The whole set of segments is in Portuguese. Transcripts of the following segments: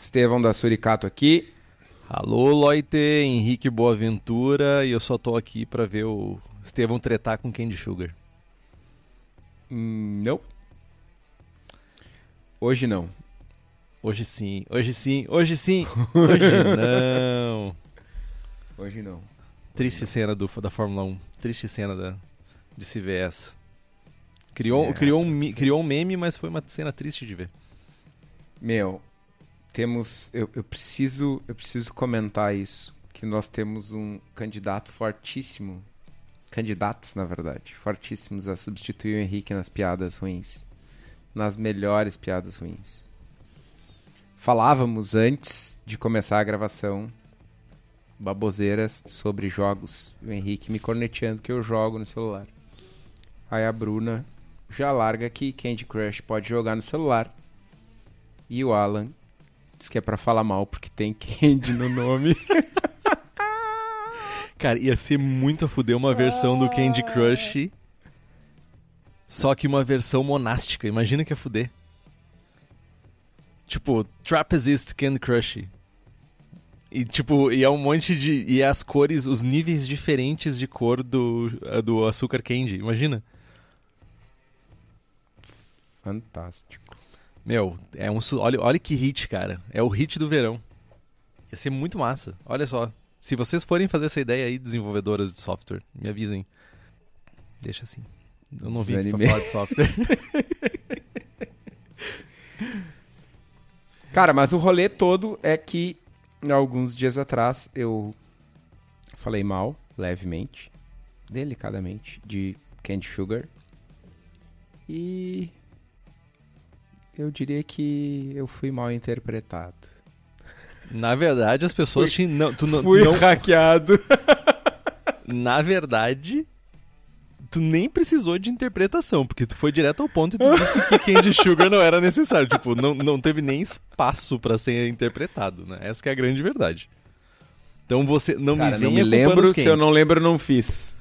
Estevão da Suricato aqui. Alô, Loite, Henrique Boaventura, e eu só tô aqui pra ver o Estevão tretar com Candy Sugar. Hum, não. Hoje não. Hoje sim, hoje sim, hoje sim, hoje não. Hoje não. Triste cena do, da Fórmula 1, triste cena da, de se ver essa. Criou, É. criou, um, criou um meme, mas foi uma cena triste de ver. Meu, temos. Eu, eu preciso. Eu preciso comentar isso. Que nós temos um candidato fortíssimo. Candidatos, na verdade, fortíssimos a substituir o Henrique nas piadas ruins. Nas melhores piadas ruins. Falávamos antes de começar a gravação baboseiras sobre jogos. O Henrique me corneteando que eu jogo no celular. Aí a Bruna já larga que Candy Crush pode jogar no celular. E o Alan diz que é pra falar mal porque tem Candy no nome. Cara, ia ser muito a fuder uma versão do Candy Crush, só que uma versão monástica. Imagina que é fuder. Tipo, Trapezist Candy Crush. E tipo, e é um monte de. E é as cores, os níveis diferentes de cor do, do açúcar candy. Imagina. Fantástico. Meu, é um. Olha, olha que hit, cara. É o hit do verão. Ia ser muito massa. Olha só. Se vocês forem fazer essa ideia aí, desenvolvedoras de software, me avisem. Deixa assim. Eu não vim aqui pra falar de software. Cara, mas o rolê todo é que alguns dias atrás eu falei mal, levemente, delicadamente, de Candy Sugar. E eu diria que eu fui mal interpretado. Na verdade, as pessoas Fui- te. Não, tu não, fui não- hackeado. Na verdade, tu nem precisou de interpretação, porque tu foi direto ao ponto e tu disse que Candy Sugar não era necessário. Tipo, não, não teve nem espaço pra ser interpretado, né? Essa que é a grande verdade. Então você não Cara, me não me lembro, se eu não lembro, eu não fiz.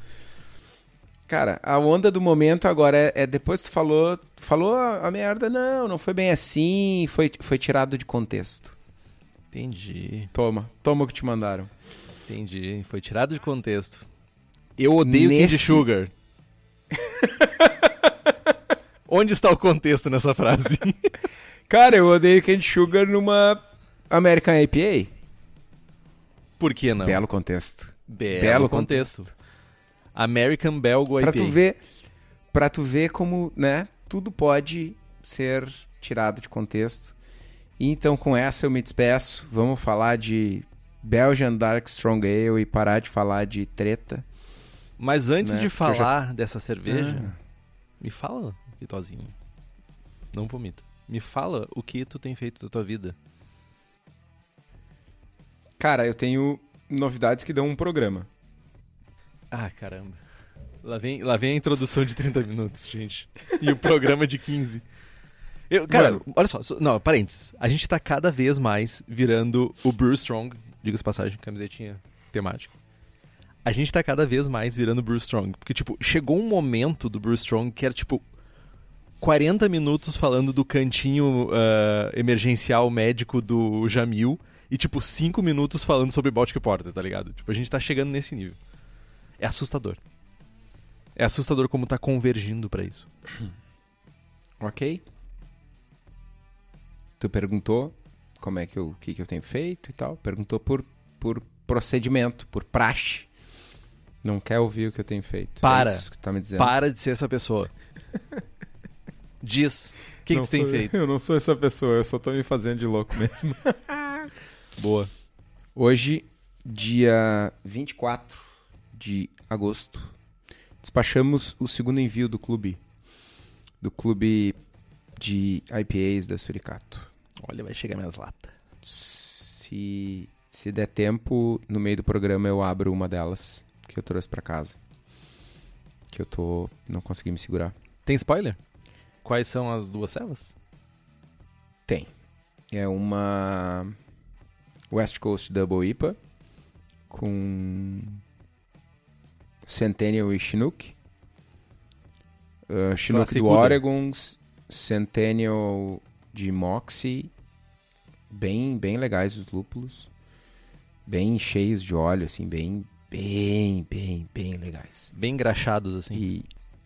Cara, a onda do momento agora é, é depois tu falou, tu falou a, a merda, não, não foi bem assim, foi, foi tirado de contexto. Entendi, Toma, toma o que te mandaram. entendi. Foi tirado de contexto. Eu odeio Nesse- Candy Sugar. Onde está o contexto nessa frase? Cara, eu odeio Candy Sugar numa American IPA. Por que não? Belo contexto. Belo, belo contexto. American Belgo Pra IPA. tu ver, para tu ver como, né, tudo pode ser tirado de contexto. E então com essa eu me despeço. Vamos falar de Belgian Dark Strong Ale e parar de falar de treta. Mas antes né? de eu já- falar dessa cerveja, Ah. me fala, Vitozinho. Não vomita. Me fala o que tu tem feito da tua vida. Cara, eu tenho novidades que dão um programa. Ah, caramba. Lá vem, lá vem a introdução de 30 minutos, gente. E o programa de 15. Eu, cara, Mano. olha só, não, parênteses. A gente tá cada vez mais virando o Brew Strong, diga-se passagem, camisetinha temática. A gente tá cada vez mais virando o Brew Strong. Porque, tipo, chegou um momento do Brew Strong que era, tipo, 40 minutos falando do cantinho ah, emergencial médico do Jamil e, tipo, 5 minutos falando sobre Baltic Porter, tá ligado? Tipo, a gente tá chegando nesse nível. É assustador. É assustador como tá convergindo pra isso. Ok? Tu perguntou como é que eu, o que, que eu tenho feito e tal. Perguntou por, por procedimento, por praxe. Não quer ouvir o que eu tenho feito. Para. É isso que tá me dizendo. Para de ser essa pessoa. Diz. O que, que tu tem sou- feito? Eu não sou essa pessoa, eu só tô me fazendo de louco mesmo. Boa. Hoje, dia 24 de agosto, despachamos o segundo envio do clube. Do clube de IPAs da Suricato. Olha, vai chegar minhas latas. Se, se der tempo, no meio do programa eu abro uma delas que eu trouxe pra casa. Que eu tô. não consegui me segurar. Tem spoiler? Quais são as duas cevas? Tem. É uma West Coast Double IPA com Centennial e Chinook. Uh, Chinook do. Oregon, Centennial de Moxie. Bem, bem legais os lúpulos. Bem cheios de óleo, assim, bem, bem, bem, bem legais. Bem engraxados, assim. E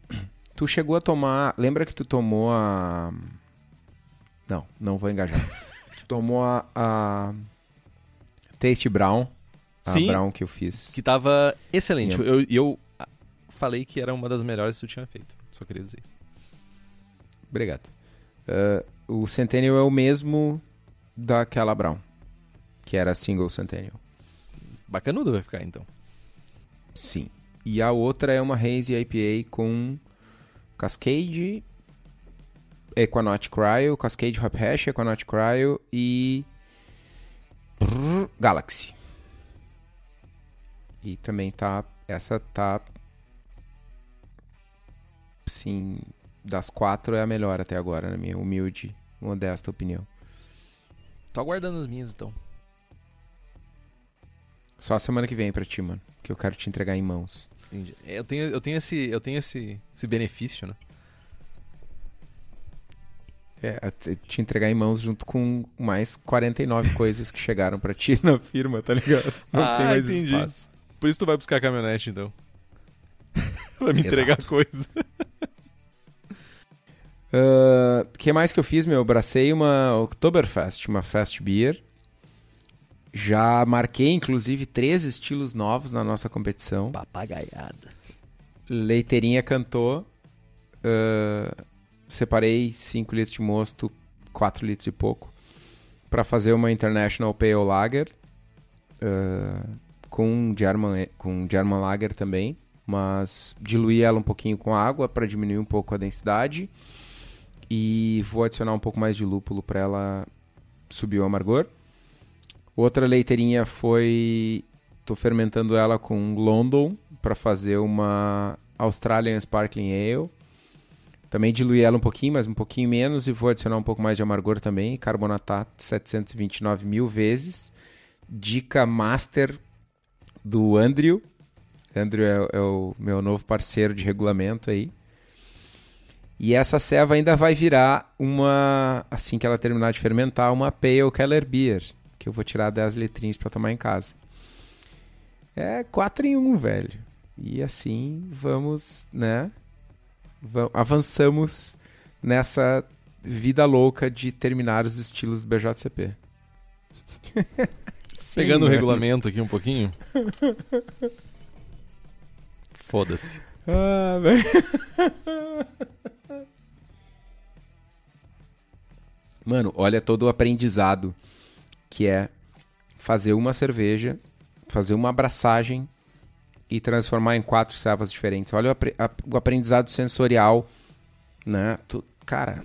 tu chegou a tomar. Lembra que tu tomou a. Não, não vou engajar. tu tomou a, a Taste Brown. A Sim. Brown que eu fiz. Que tava excelente. Sim. Eu, eu, eu ah, falei que era uma das melhores que tu tinha feito. Só queria dizer isso. Obrigado. Ah, o Centennial é o mesmo daquela Brown. Que era single Centennial. Bacanudo vai ficar, então. Sim. E a outra é uma Hazy IPA com Cascade, Equanaut Cryo, Cascade Hop Hash, Equanaut Cryo e Brrr, Galaxy. E também tá essa tá sim, das quatro é a melhor até agora, na minha humilde, modesta opinião. Tô aguardando as minhas, então. Só a semana que vem pra ti, mano, que eu quero te entregar em mãos. Entendi. É, Eu tenho, eu tenho, esse, eu tenho esse, esse benefício, né? É, te entregar em mãos junto com mais 49 coisas que chegaram pra ti na firma, tá ligado? Não Ah, tem mais entendi. espaço. Por isso tu vai buscar a caminhonete, então. vai me entregar Exato. coisa. O que mais que eu fiz, meu? Eu bracei uma Oktoberfest, uma Fest Beer. Já marquei, inclusive, três estilos novos na nossa competição. Papagaiada. Leiteirinha cantou. ah, separei 5 litros de mosto, 4 litros e pouco, para fazer uma International Pale Lager ah, com German com German Lager também, mas diluí ela um pouquinho com água para diminuir um pouco a densidade e vou adicionar um pouco mais de lúpulo para ela subir o amargor. Outra leiteirinha foi tô fermentando ela com London para fazer uma Australian Sparkling Ale. Também diluí ela um pouquinho, mas um pouquinho menos, e vou adicionar um pouco mais de amargor também. Carbonatar 729 mil vezes. Dica master do Andrew. Andrew é, é o meu novo parceiro de regulamento aí. E essa ceva ainda vai virar uma, assim que ela terminar de fermentar, uma Pale Keller Beer, que eu vou tirar 10 litrinhos para tomar em casa. É 4 em 1, velho. E assim vamos, né? Va- avançamos nessa vida louca de terminar os estilos do BJCP. Sim, Pegando o né? regulamento aqui um pouquinho. Foda-se. Ah, velho. Mano, olha todo o aprendizado que é fazer uma cerveja, fazer uma abraçagem e transformar em quatro cevas diferentes. Olha o, apre- a- o aprendizado sensorial, né? Tu- cara,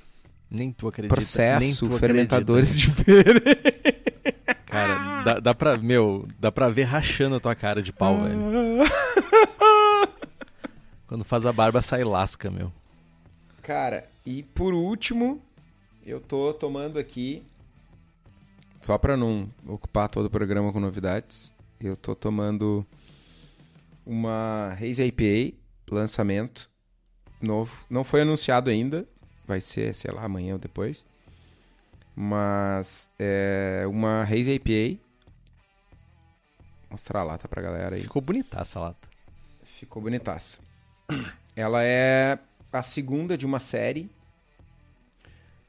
Nem tu acredita. nem processo, tu fermentadores acredita diferentes. Dá, dá pra. Meu, dá pra ver rachando a tua cara de pau, velho. Quando faz a barba, sai lasca, meu. Cara, e por último, eu tô tomando aqui, só pra não ocupar todo o programa com novidades, eu tô tomando uma Haze IPA, lançamento novo. Não foi anunciado ainda, vai ser, sei lá, amanhã ou depois. Mas é uma Haze IPA. Mostrar a lata pra galera aí. Ficou bonita essa lata. Ficou bonitaça. Ela é a segunda de uma série.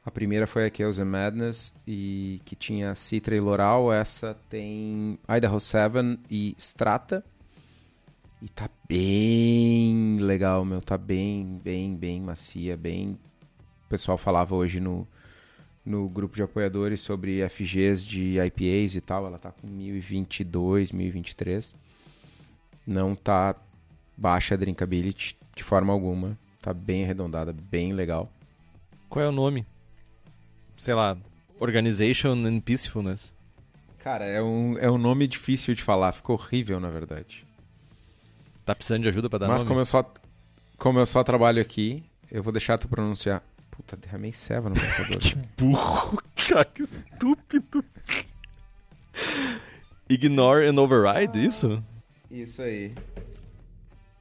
A primeira foi a Chaos and Madness, e que tinha Citra e Loral. Essa tem Idaho 7 e Strata. E tá bem legal, meu. Tá bem, bem, bem macia, bem. O pessoal falava hoje no, no grupo de apoiadores sobre FGs de IPAs e tal. Ela tá com 1022, 1023. Não tá baixa a drinkability de forma alguma. Tá bem arredondada, bem legal. Qual é o nome? Sei lá, Organization and Peacefulness. Cara, é um, é um nome difícil de falar. Ficou horrível, na verdade. Tá precisando de ajuda pra dar Mas nome? como eu, só, como eu só trabalho aqui, eu vou deixar tu pronunciar. Puta, derramei ceva no computador. Que burro, cara, que estúpido. Ignore and override, isso? Isso aí.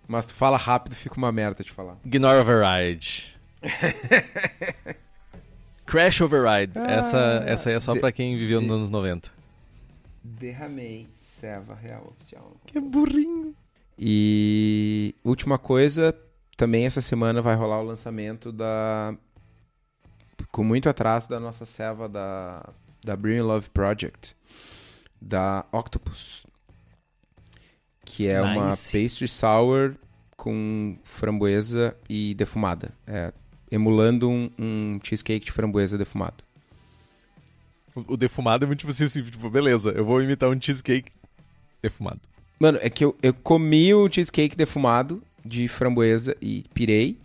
Mas tu fala rápido, fica uma merda de falar. Ignore override. Crash override. essa, essa aí é só de- pra quem viveu de- nos anos 90. Derramei ceva real oficial. Que burrinho. E última coisa, também essa semana vai rolar o lançamento da. Com muito atraso da nossa serva da, da Bring Love Project, da Octopus. Que é uma Nice. pastry sour com framboesa e defumada. É, emulando um, um cheesecake de framboesa defumado. O, o defumado é muito tipo assim, tipo, beleza, eu vou imitar um cheesecake defumado. Mano, é que eu, eu comi o cheesecake defumado de framboesa e pirei.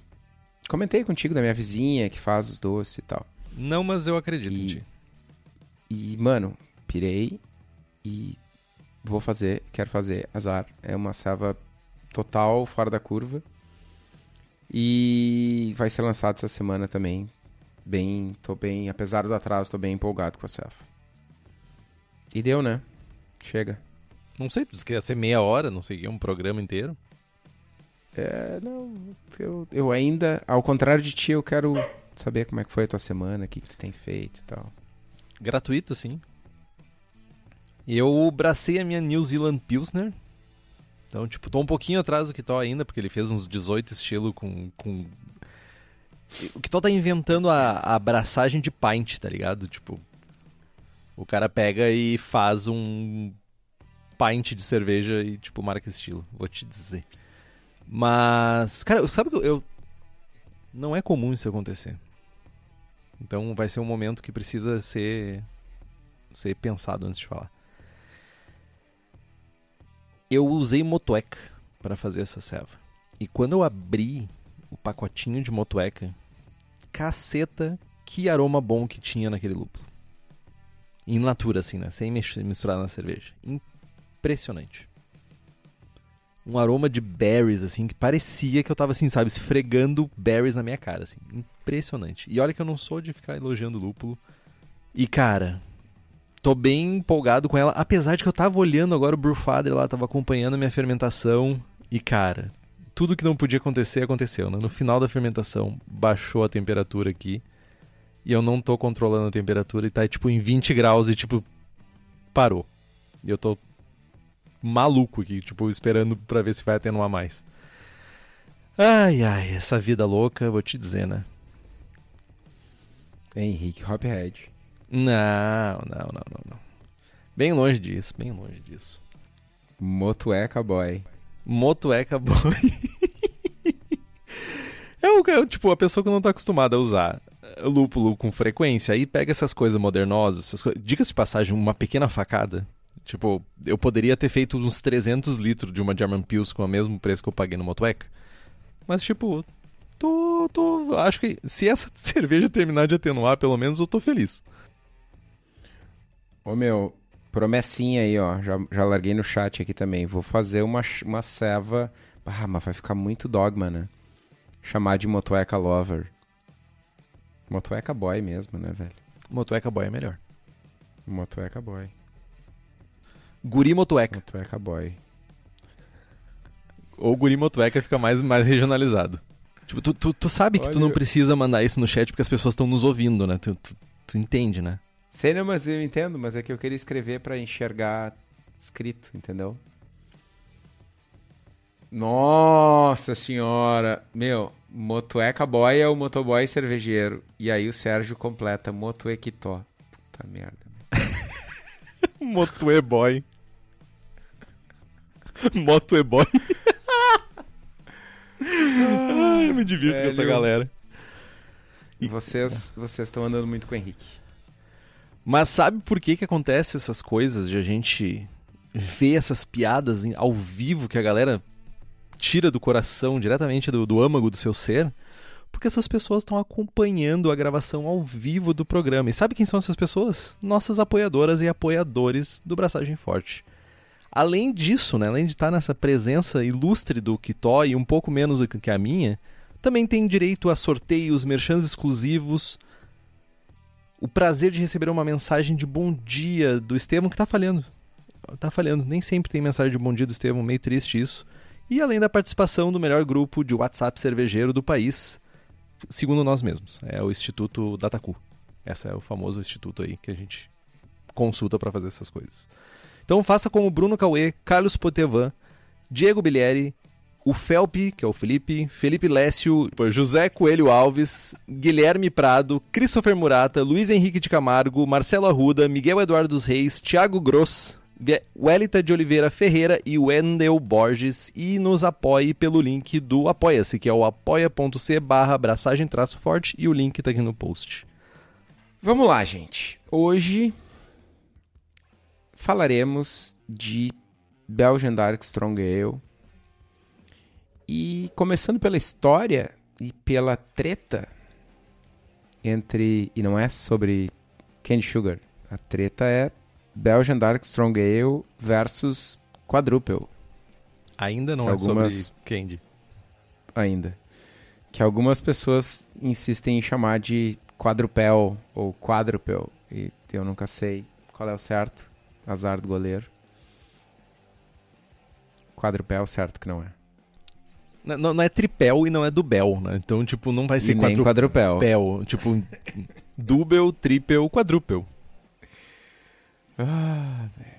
Comentei contigo da minha vizinha que faz os doces e tal. Não, mas eu acredito em E- ti. E, mano, pirei e vou fazer, quero fazer, azar. É uma serva total fora da curva. E vai ser lançado essa semana também. Bem, tô bem, apesar do atraso, tô bem empolgado com a serva. E deu, né? Chega. Não sei, tu disse que ia ser meia hora, não sei um programa inteiro. É, não, eu, eu ainda, ao contrário de ti, eu quero saber como é que foi a tua semana, o que, que tu tem feito e tal. Gratuito, sim. Eu bracei a minha New Zealand Pilsner. Então, tipo, tô um pouquinho atrás do Kitó ainda, porque ele fez uns 18 estilo com... com... O Kitó tá inventando a, a abraçagem de pint, tá ligado? Tipo, o cara pega e faz um pint de cerveja e, tipo, marca estilo. Vou te dizer. Mas, cara, sabe que eu-. Não é comum isso acontecer. Então vai ser um momento que precisa ser ser pensado antes de falar. Eu usei motueca para fazer essa ceva. E quando eu abri o pacotinho de motueca, caceta, que aroma bom que tinha naquele lúpulo. In natura, assim, né? Sem misturar na cerveja. Impressionante. Um aroma de berries, assim, que parecia que eu tava, assim, sabe, esfregando berries na minha cara, assim. Impressionante. E olha que eu não sou de ficar elogiando lúpulo. E, cara, tô bem empolgado com ela, apesar de que eu tava olhando agora o Brewfather lá, tava acompanhando a minha fermentação. E, cara, tudo que não podia acontecer, aconteceu, né? No final da fermentação, baixou a temperatura aqui. E eu não tô controlando a temperatura e tá, tipo, em 20 graus e, tipo, parou. E eu tô maluco aqui, tipo, esperando pra ver se vai atenuar mais. Ai, ai, essa vida louca, vou te dizer, né? Henrique Hophead. Não, não, não, não, não. Bem longe disso, bem longe disso. Motueca Boy. Motueca boy. é o é, tipo a pessoa que não tá acostumada a usar lúpulo com frequência, aí pega essas coisas modernosas, essas coisas. Diga-se de passagem, uma pequena facada. Tipo, eu poderia ter feito uns 300 litros de uma German Pils com o mesmo preço que eu paguei no Motueca. Mas, tipo, tô, tô. Acho que se essa cerveja terminar de atenuar, pelo menos eu tô feliz. Ô meu, promessinha aí, ó. Já, já larguei no chat aqui também. Vou fazer uma, uma ceva. Ah, mas vai ficar muito dogma, né? Chamar de Motueca Lover. Motueca Boy mesmo, né, velho? Motueca Boy é melhor. Motueca Boy. Guri Motueca. Motueca Boy. Ou Guri Motueca fica mais, mais regionalizado. Tipo, tu, tu, tu sabe que tu não precisa mandar isso no chat porque as pessoas estão nos ouvindo, né? Tu, tu, tu entende, né? Sei, não, mas eu entendo, mas é que eu queria escrever pra enxergar escrito, entendeu? Nossa senhora! Meu, Motueca Boy é o motoboy cervejeiro. E aí o Sérgio completa Motuequitó. Puta merda. Motuê Boy. Motuê Boy. eu me divirto com essa velho. galera. E vocês vocês estão andando muito com o Henrique. Mas sabe por que que acontece essas coisas de a gente ver essas piadas ao vivo que a galera tira do coração, diretamente do, do âmago do seu ser? Porque essas pessoas estão acompanhando a gravação ao vivo do programa. E sabe quem são essas pessoas? Nossas apoiadoras e apoiadores do Braçagem Forte. Além disso, né, além de estar nessa presença ilustre do Kitó e um pouco menos do que a minha, também tem direito a sorteios, merchans exclusivos, o prazer de receber uma mensagem de bom dia do Estevão que tá falhando. Tá falhando. Nem sempre tem mensagem de bom dia do Estevão, meio triste isso. E além da participação do melhor grupo de WhatsApp cervejeiro do país, segundo nós mesmos. É o Instituto Dataku. Esse é o famoso instituto aí que a gente consulta para fazer essas coisas. Então faça como Bruno Cauê, Carlos Potevan, Diego Bilieri, o Felpe, que é o Felipe, Felipe Lécio, José Coelho Alves, Guilherme Prado, Christopher Murata, Luiz Henrique de Camargo, Marcelo Arruda, Miguel Eduardo dos Reis, Thiago Gross, Welita de Oliveira Ferreira e Wendel Borges e nos apoie pelo link do Apoia-se, que é o apoia.c barra abraçagem traço forte e o link tá aqui no post. Vamos lá, gente. Hoje falaremos de Belgian Dark Strong Ale. E começando pela história e pela treta entre. E não é sobre Candy Sugar. A treta é Belgian Dark Strong Ale versus Quadruple Ainda não é algumas- sobre Candy. ainda. Que algumas pessoas insistem em chamar de quadrupel ou quadrupel. E eu nunca sei qual é o certo. Azar do goleiro. Quadrupel, certo que não é. Não, não- é tripel e não é do Bel, né? Então, tipo, não vai ser E nem quadrupel. quadrupel. Tipo, double, triple, quadrupel. Ah, velho.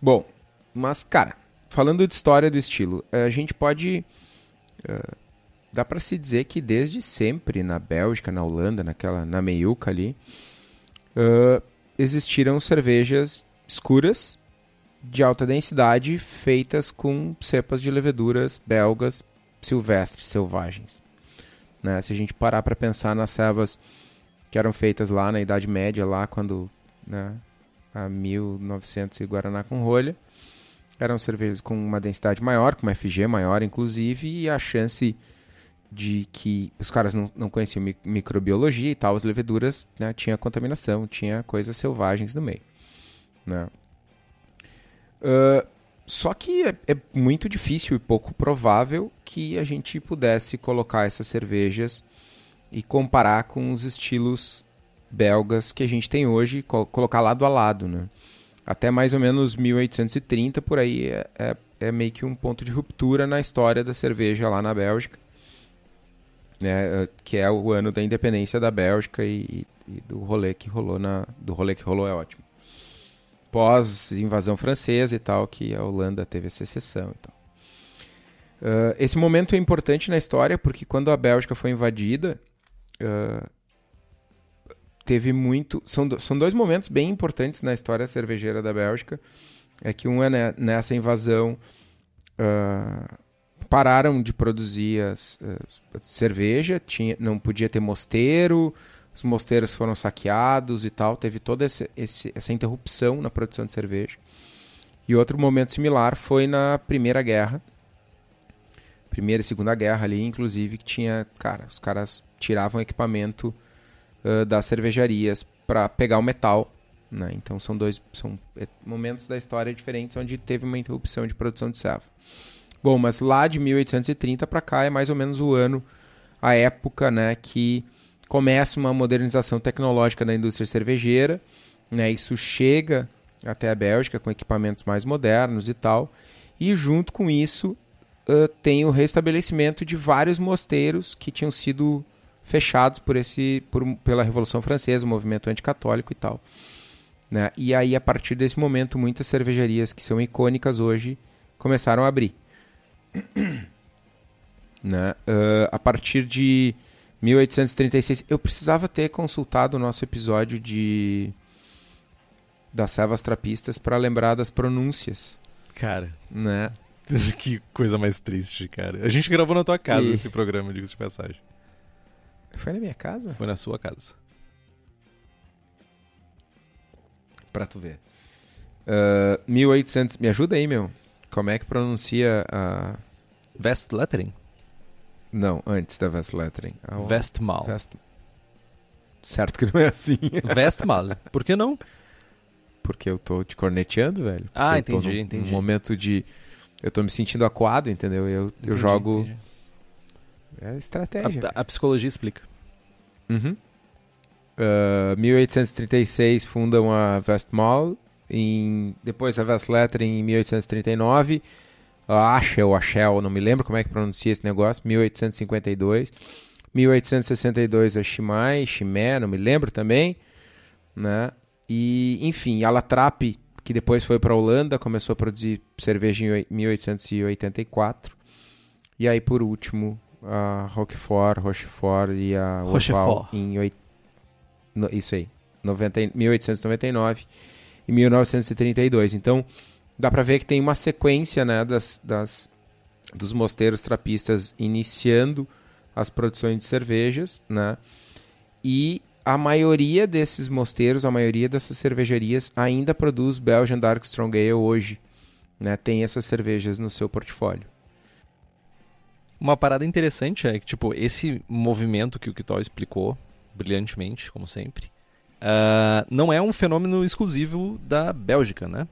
Bom, mas, cara, falando de história do estilo, a gente pode. eh, dá pra se dizer que desde sempre na Bélgica, na Holanda, naquela, na meiuca ali, eh, existiram cervejas escuras de alta densidade feitas com cepas de leveduras belgas silvestres, selvagens. Né? Se a gente parar para pensar nas cevas que eram feitas lá na Idade Média, lá quando né, a 1900 e Guaraná com rolha, eram cervejas com uma densidade maior, com uma FG maior, inclusive, e a chance de que os caras não, não conheciam mi- microbiologia e tal, as leveduras né, tinha contaminação, tinha coisas selvagens no meio. Né? Ah, só que é, é muito difícil e pouco provável que a gente pudesse colocar essas cervejas e comparar com os estilos belgas que a gente tem hoje, co- colocar lado a lado, né? Até mais ou menos 1830, por aí, é, é, é meio que um ponto de ruptura na história da cerveja lá na Bélgica, né? eh, Que é o ano da independência da Bélgica e, e do rolê que rolou na... Do rolê que rolou é ótimo. Pós invasão francesa e tal, que a Holanda teve a secessão e tal. Ah, esse momento é importante na história porque quando a Bélgica foi invadida, ah, teve muito. São, do- são dois momentos bem importantes na história cervejeira da Bélgica. É que um é ne- nessa invasão. ah, pararam de produzir as, ah, cerveja, tinha, não podia ter mosteiro, os mosteiros foram saqueados e tal. Teve toda esse, esse- essa interrupção na produção de cerveja. E outro momento similar foi na Primeira Guerra. Primeira e Segunda Guerra ali, inclusive, que tinha. Cara, os caras tiravam equipamento ah, das cervejarias para pegar o metal. Né? Então são dois são é, momentos da história diferentes onde teve uma interrupção de produção de serva. Bom, mas lá de 1830 para cá é mais ou menos o ano, a época, né, que começa uma modernização tecnológica da indústria cervejeira, né? Isso chega até a Bélgica com equipamentos mais modernos e tal. E junto com isso ah, tem o restabelecimento de vários mosteiros que tinham sido fechados por esse por, pela Revolução Francesa, o movimento anticatólico e tal. Né? E aí, a partir desse momento, muitas cervejarias que são icônicas hoje começaram a abrir. né? Ah, a partir de 1836, eu precisava ter consultado o nosso episódio de das servas trapistas para lembrar das pronúncias, Cara, né? que coisa mais triste, cara. A gente gravou na tua casa E- esse programa, diga-se de passagem. Foi na minha casa? Foi na sua casa. Pra tu ver. Ah, 1800. Me ajuda aí, meu. Como é que pronuncia a. Vest lettering? Não, antes da Vest Lettering. A Vestmal. Vest... Certo que não é assim. Vestmal. Por que não? Porque eu tô te corneteando, velho. Porque Ah, eu tô entendi, num- entendi. num momento de. Eu tô me sentindo aquado, entendeu? Eu, eu Entendi, jogo. entendi. É estratégia. A, a psicologia explica. Uhum. Ah, 1836 fundam a Vestmal. Em, depois a Vestletter em 1839. A Ashel, Ashel, não me lembro como é que pronuncia esse negócio. 1852. 1862 a Shimai, Shimé, não me lembro também. Né? E, enfim, a Latrap, que depois foi para a Holanda, começou a produzir cerveja em oi- 1884. E aí, por último, a Roquefort, Rochefort e a Rochefort. em oit- no- isso aí, 90, e- 1899 e 1932. Então, dá para ver que tem uma sequência né, das, das, dos mosteiros trapistas iniciando as produções de cervejas, né? E a maioria desses mosteiros, a maioria dessas cervejarias ainda produz Belgian Dark Strong Ale hoje, né? Tem essas cervejas no seu portfólio. Uma parada interessante é que, tipo, esse movimento que o Kitó explicou brilhantemente, como sempre, ah, não é um fenômeno exclusivo da Bélgica, né?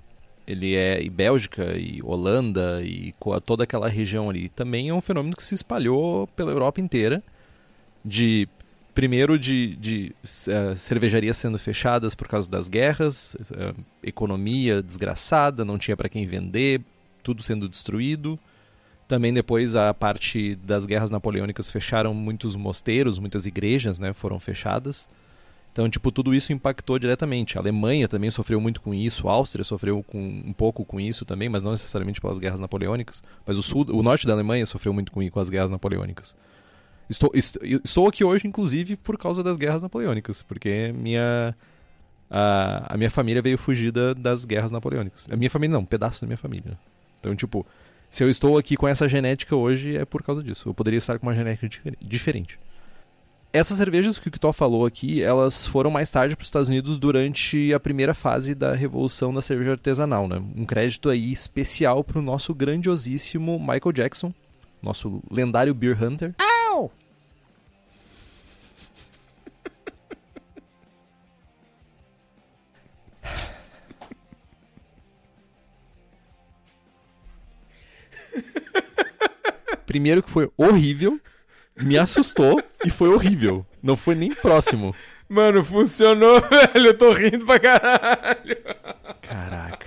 Ele é e Bélgica e Holanda e toda aquela região ali. Também é um fenômeno que se espalhou pela Europa inteira, de primeiro de, de eh, cervejarias sendo fechadas por causa das guerras, eh, economia desgraçada, não tinha para quem vender, tudo sendo destruído. Também depois a parte das guerras napoleônicas fecharam muitos mosteiros, muitas igrejas, né, foram fechadas. Então, tipo, tudo isso impactou diretamente. A Alemanha também sofreu muito com isso, a Áustria sofreu com, um pouco com isso também, mas não necessariamente pelas guerras napoleônicas. Mas o sul, o norte da Alemanha sofreu muito com, com as guerras napoleônicas. Estou, est- estou aqui hoje, inclusive, por causa das guerras napoleônicas, porque minha a, a minha família veio fugida das guerras napoleônicas. A minha família não, um pedaço da minha família. Então, tipo, se eu estou aqui com essa genética hoje é por causa disso. Eu poderia estar com uma genética difer- diferente. Essas cervejas que o Kitó falou aqui, elas foram mais tarde para os Estados Unidos durante a primeira fase da revolução da cerveja artesanal, né? Um crédito aí especial para o nosso grandiosíssimo Michael Jackson, nosso lendário beer hunter. Primeiro que foi horrível, me assustou e foi horrível. Não foi nem próximo. Mano, funcionou, velho. Eu tô rindo pra caralho. Caraca.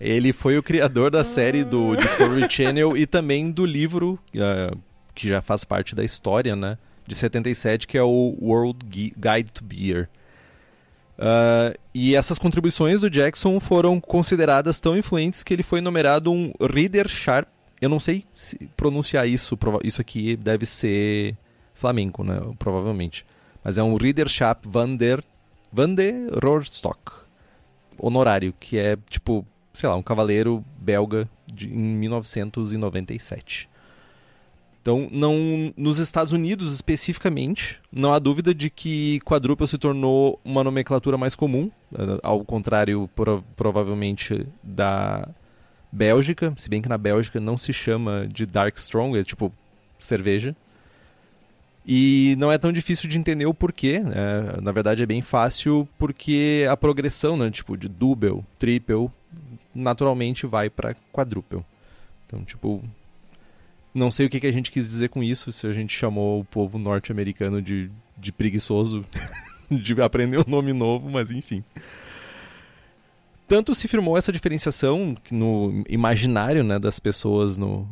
Ele foi o criador da série do Discovery Channel e também do livro, ah, que já faz parte da história, né? De 77, que é o World Gui- Guide to Beer. Ah, e essas contribuições do Jackson foram consideradas tão influentes que ele foi nomeado um Reader Sharp. Eu não sei se pronunciar isso, isso aqui deve ser flamenco, né? Provavelmente. Mas é um Ridderschap van der, van der honorário, que é tipo, sei lá, um cavaleiro belga de, em 1997. Então, não, nos Estados Unidos especificamente, não há dúvida de que quadruple se tornou uma nomenclatura mais comum, eh, ao contrário, pro- provavelmente, da Bélgica, se bem que na Bélgica não se chama de Dark Strong, é tipo cerveja. E não é tão difícil de entender o porquê, né? na verdade é bem fácil porque a progressão, né, tipo de double, triple, naturalmente vai para quadruple. Então, tipo, não sei o que, a gente quis dizer com isso, se a gente chamou o povo norte-americano de, de preguiçoso de aprender um nome novo, mas enfim. Tanto se firmou essa diferenciação no imaginário né, das pessoas no,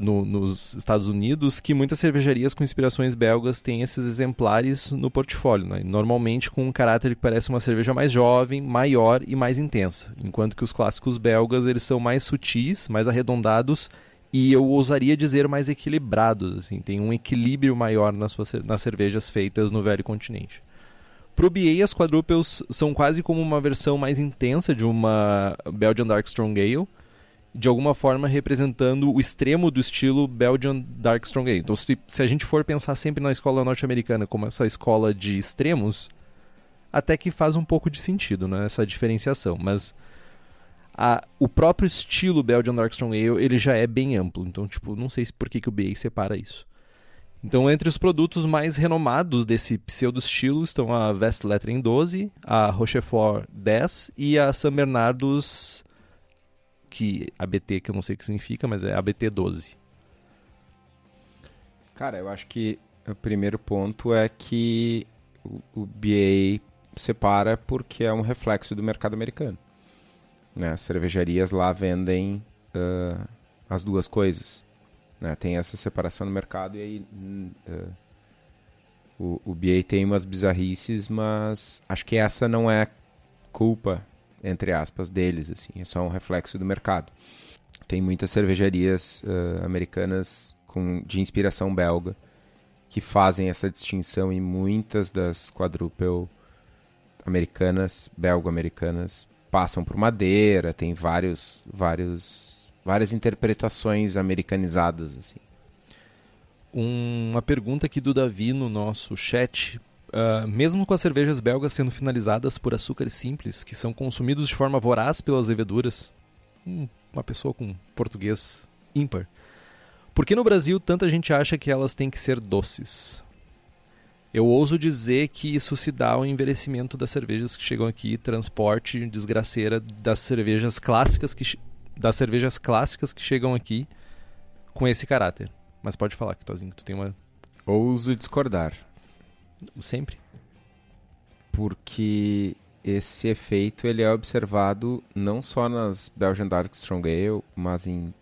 no- nos Estados Unidos que muitas cervejarias com inspirações belgas têm esses exemplares no portfólio, né? normalmente com um caráter que parece uma cerveja mais jovem, maior e mais intensa, enquanto que os clássicos belgas eles são mais sutis, mais arredondados e eu ousaria dizer mais equilibrados, assim, tem um equilíbrio maior nas, suas, nas cervejas feitas no velho continente. Pro BA, as quadruples são quase como uma versão mais intensa de uma Belgian Dark Strong Ale. de alguma forma representando o extremo do estilo Belgian Dark Strong Ale. Então, se, se a gente for pensar sempre na escola norte-americana como essa escola de extremos, até que faz um pouco de sentido, né, essa diferenciação. Mas a, o próprio estilo Belgian Dark Strong Ale ele já é bem amplo. Então, tipo, não sei por que, que o BA separa isso. Então, entre os produtos mais renomados desse pseudo-estilo estão a Vest Lettering 12, a Rochefort 10 e a San Bernardos, que ABT, que eu não sei o que significa, mas é ABT 12. Cara, eu acho que o primeiro ponto é que o, o BA separa porque é um reflexo do mercado americano. Né? As cervejarias lá vendem uh, as duas coisas. Né? Tem essa separação no mercado e aí uh, o, o BA tem umas bizarrices, mas acho que essa não é culpa, entre aspas, deles. assim É só um reflexo do mercado. Tem muitas cervejarias uh, americanas com, de inspiração belga que fazem essa distinção e muitas das quadruple americanas, belgo-americanas, passam por madeira, tem vários, vários, várias interpretações americanizadas assim. Uma pergunta aqui do Davi no nosso chat. Uh, mesmo com as cervejas belgas sendo finalizadas por açúcares simples, que são consumidos de forma voraz pelas leveduras, hum, uma pessoa com português ímpar, por que no Brasil tanta gente acha que elas têm que ser doces? Eu ouso dizer que isso se dá ao envelhecimento das cervejas que chegam aqui, transporte desgraceira das cervejas clássicas que das cervejas clássicas que chegam aqui com esse caráter. Mas pode falar, Kitozinho, que tu tem uma ouso discordar. Sempre. Porque esse efeito ele é observado não só nas Belgian Dark Strong Ale, mas em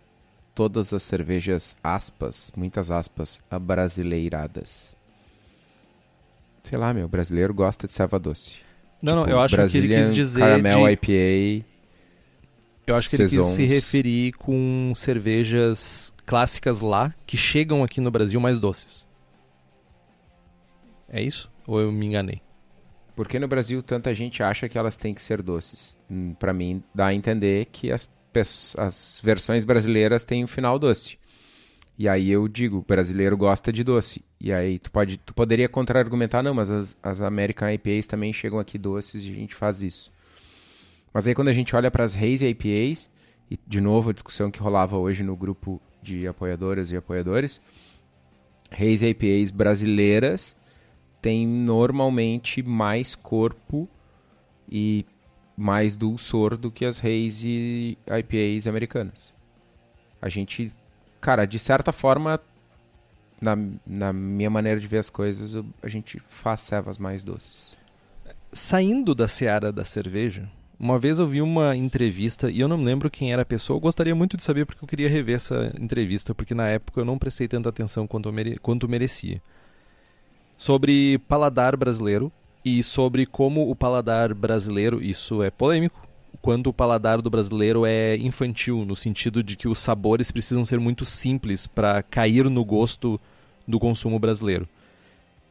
todas as cervejas aspas, muitas aspas, abrasileiradas. Sei lá, meu, brasileiro gosta de serva doce. Não, tipo, não, eu acho Brazilian que ele quis dizer. Caramel de... IPA. Eu acho que ele quis se referir com cervejas clássicas lá que chegam aqui no Brasil mais doces. É isso? Ou eu me enganei? Por que no Brasil tanta gente acha que elas têm que ser doces? Hum, Para mim, dá a entender que as, as versões brasileiras têm um final doce. E aí eu digo, o brasileiro gosta de doce. E aí tu, pode, tu poderia contra-argumentar, não, mas as, as American IPAs também chegam aqui doces e a gente faz isso. Mas aí quando a gente olha para as Haze IPAs, e de novo a discussão que rolava hoje no grupo de apoiadoras e apoiadores, Haze IPAs brasileiras têm normalmente mais corpo e mais dulçor do que as Haze IPAs americanas. A gente cara, de certa forma, na, na minha maneira de ver as coisas, a gente faz cevas mais doces. Saindo da seara da cerveja, uma vez eu vi uma entrevista e eu não lembro quem era a pessoa. Eu gostaria muito de saber porque eu queria rever essa entrevista, porque na época eu não prestei tanta atenção quanto, mere... quanto merecia. Sobre paladar brasileiro e sobre como o paladar brasileiro, isso é polêmico, quando o paladar do brasileiro é infantil, no sentido de que os sabores precisam ser muito simples para cair no gosto do consumo brasileiro.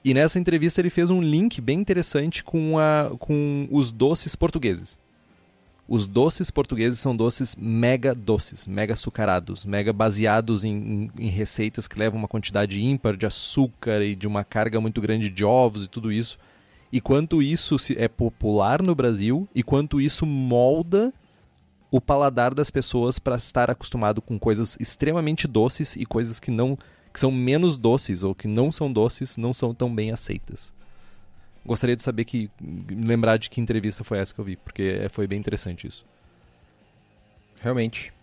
E nessa entrevista ele fez um link bem interessante com, a, com os doces portugueses. Os doces portugueses são doces mega doces, mega açucarados, mega baseados em, em, em, receitas que levam uma quantidade ímpar de açúcar e de uma carga muito grande de ovos e tudo isso e quanto isso é popular no Brasil e quanto isso molda o paladar das pessoas para estar acostumado com coisas extremamente doces e coisas que não que são menos doces ou que não são doces não são tão bem aceitas. Gostaria de saber que lembrar de que entrevista foi essa que eu vi, porque foi bem interessante isso. Realmente.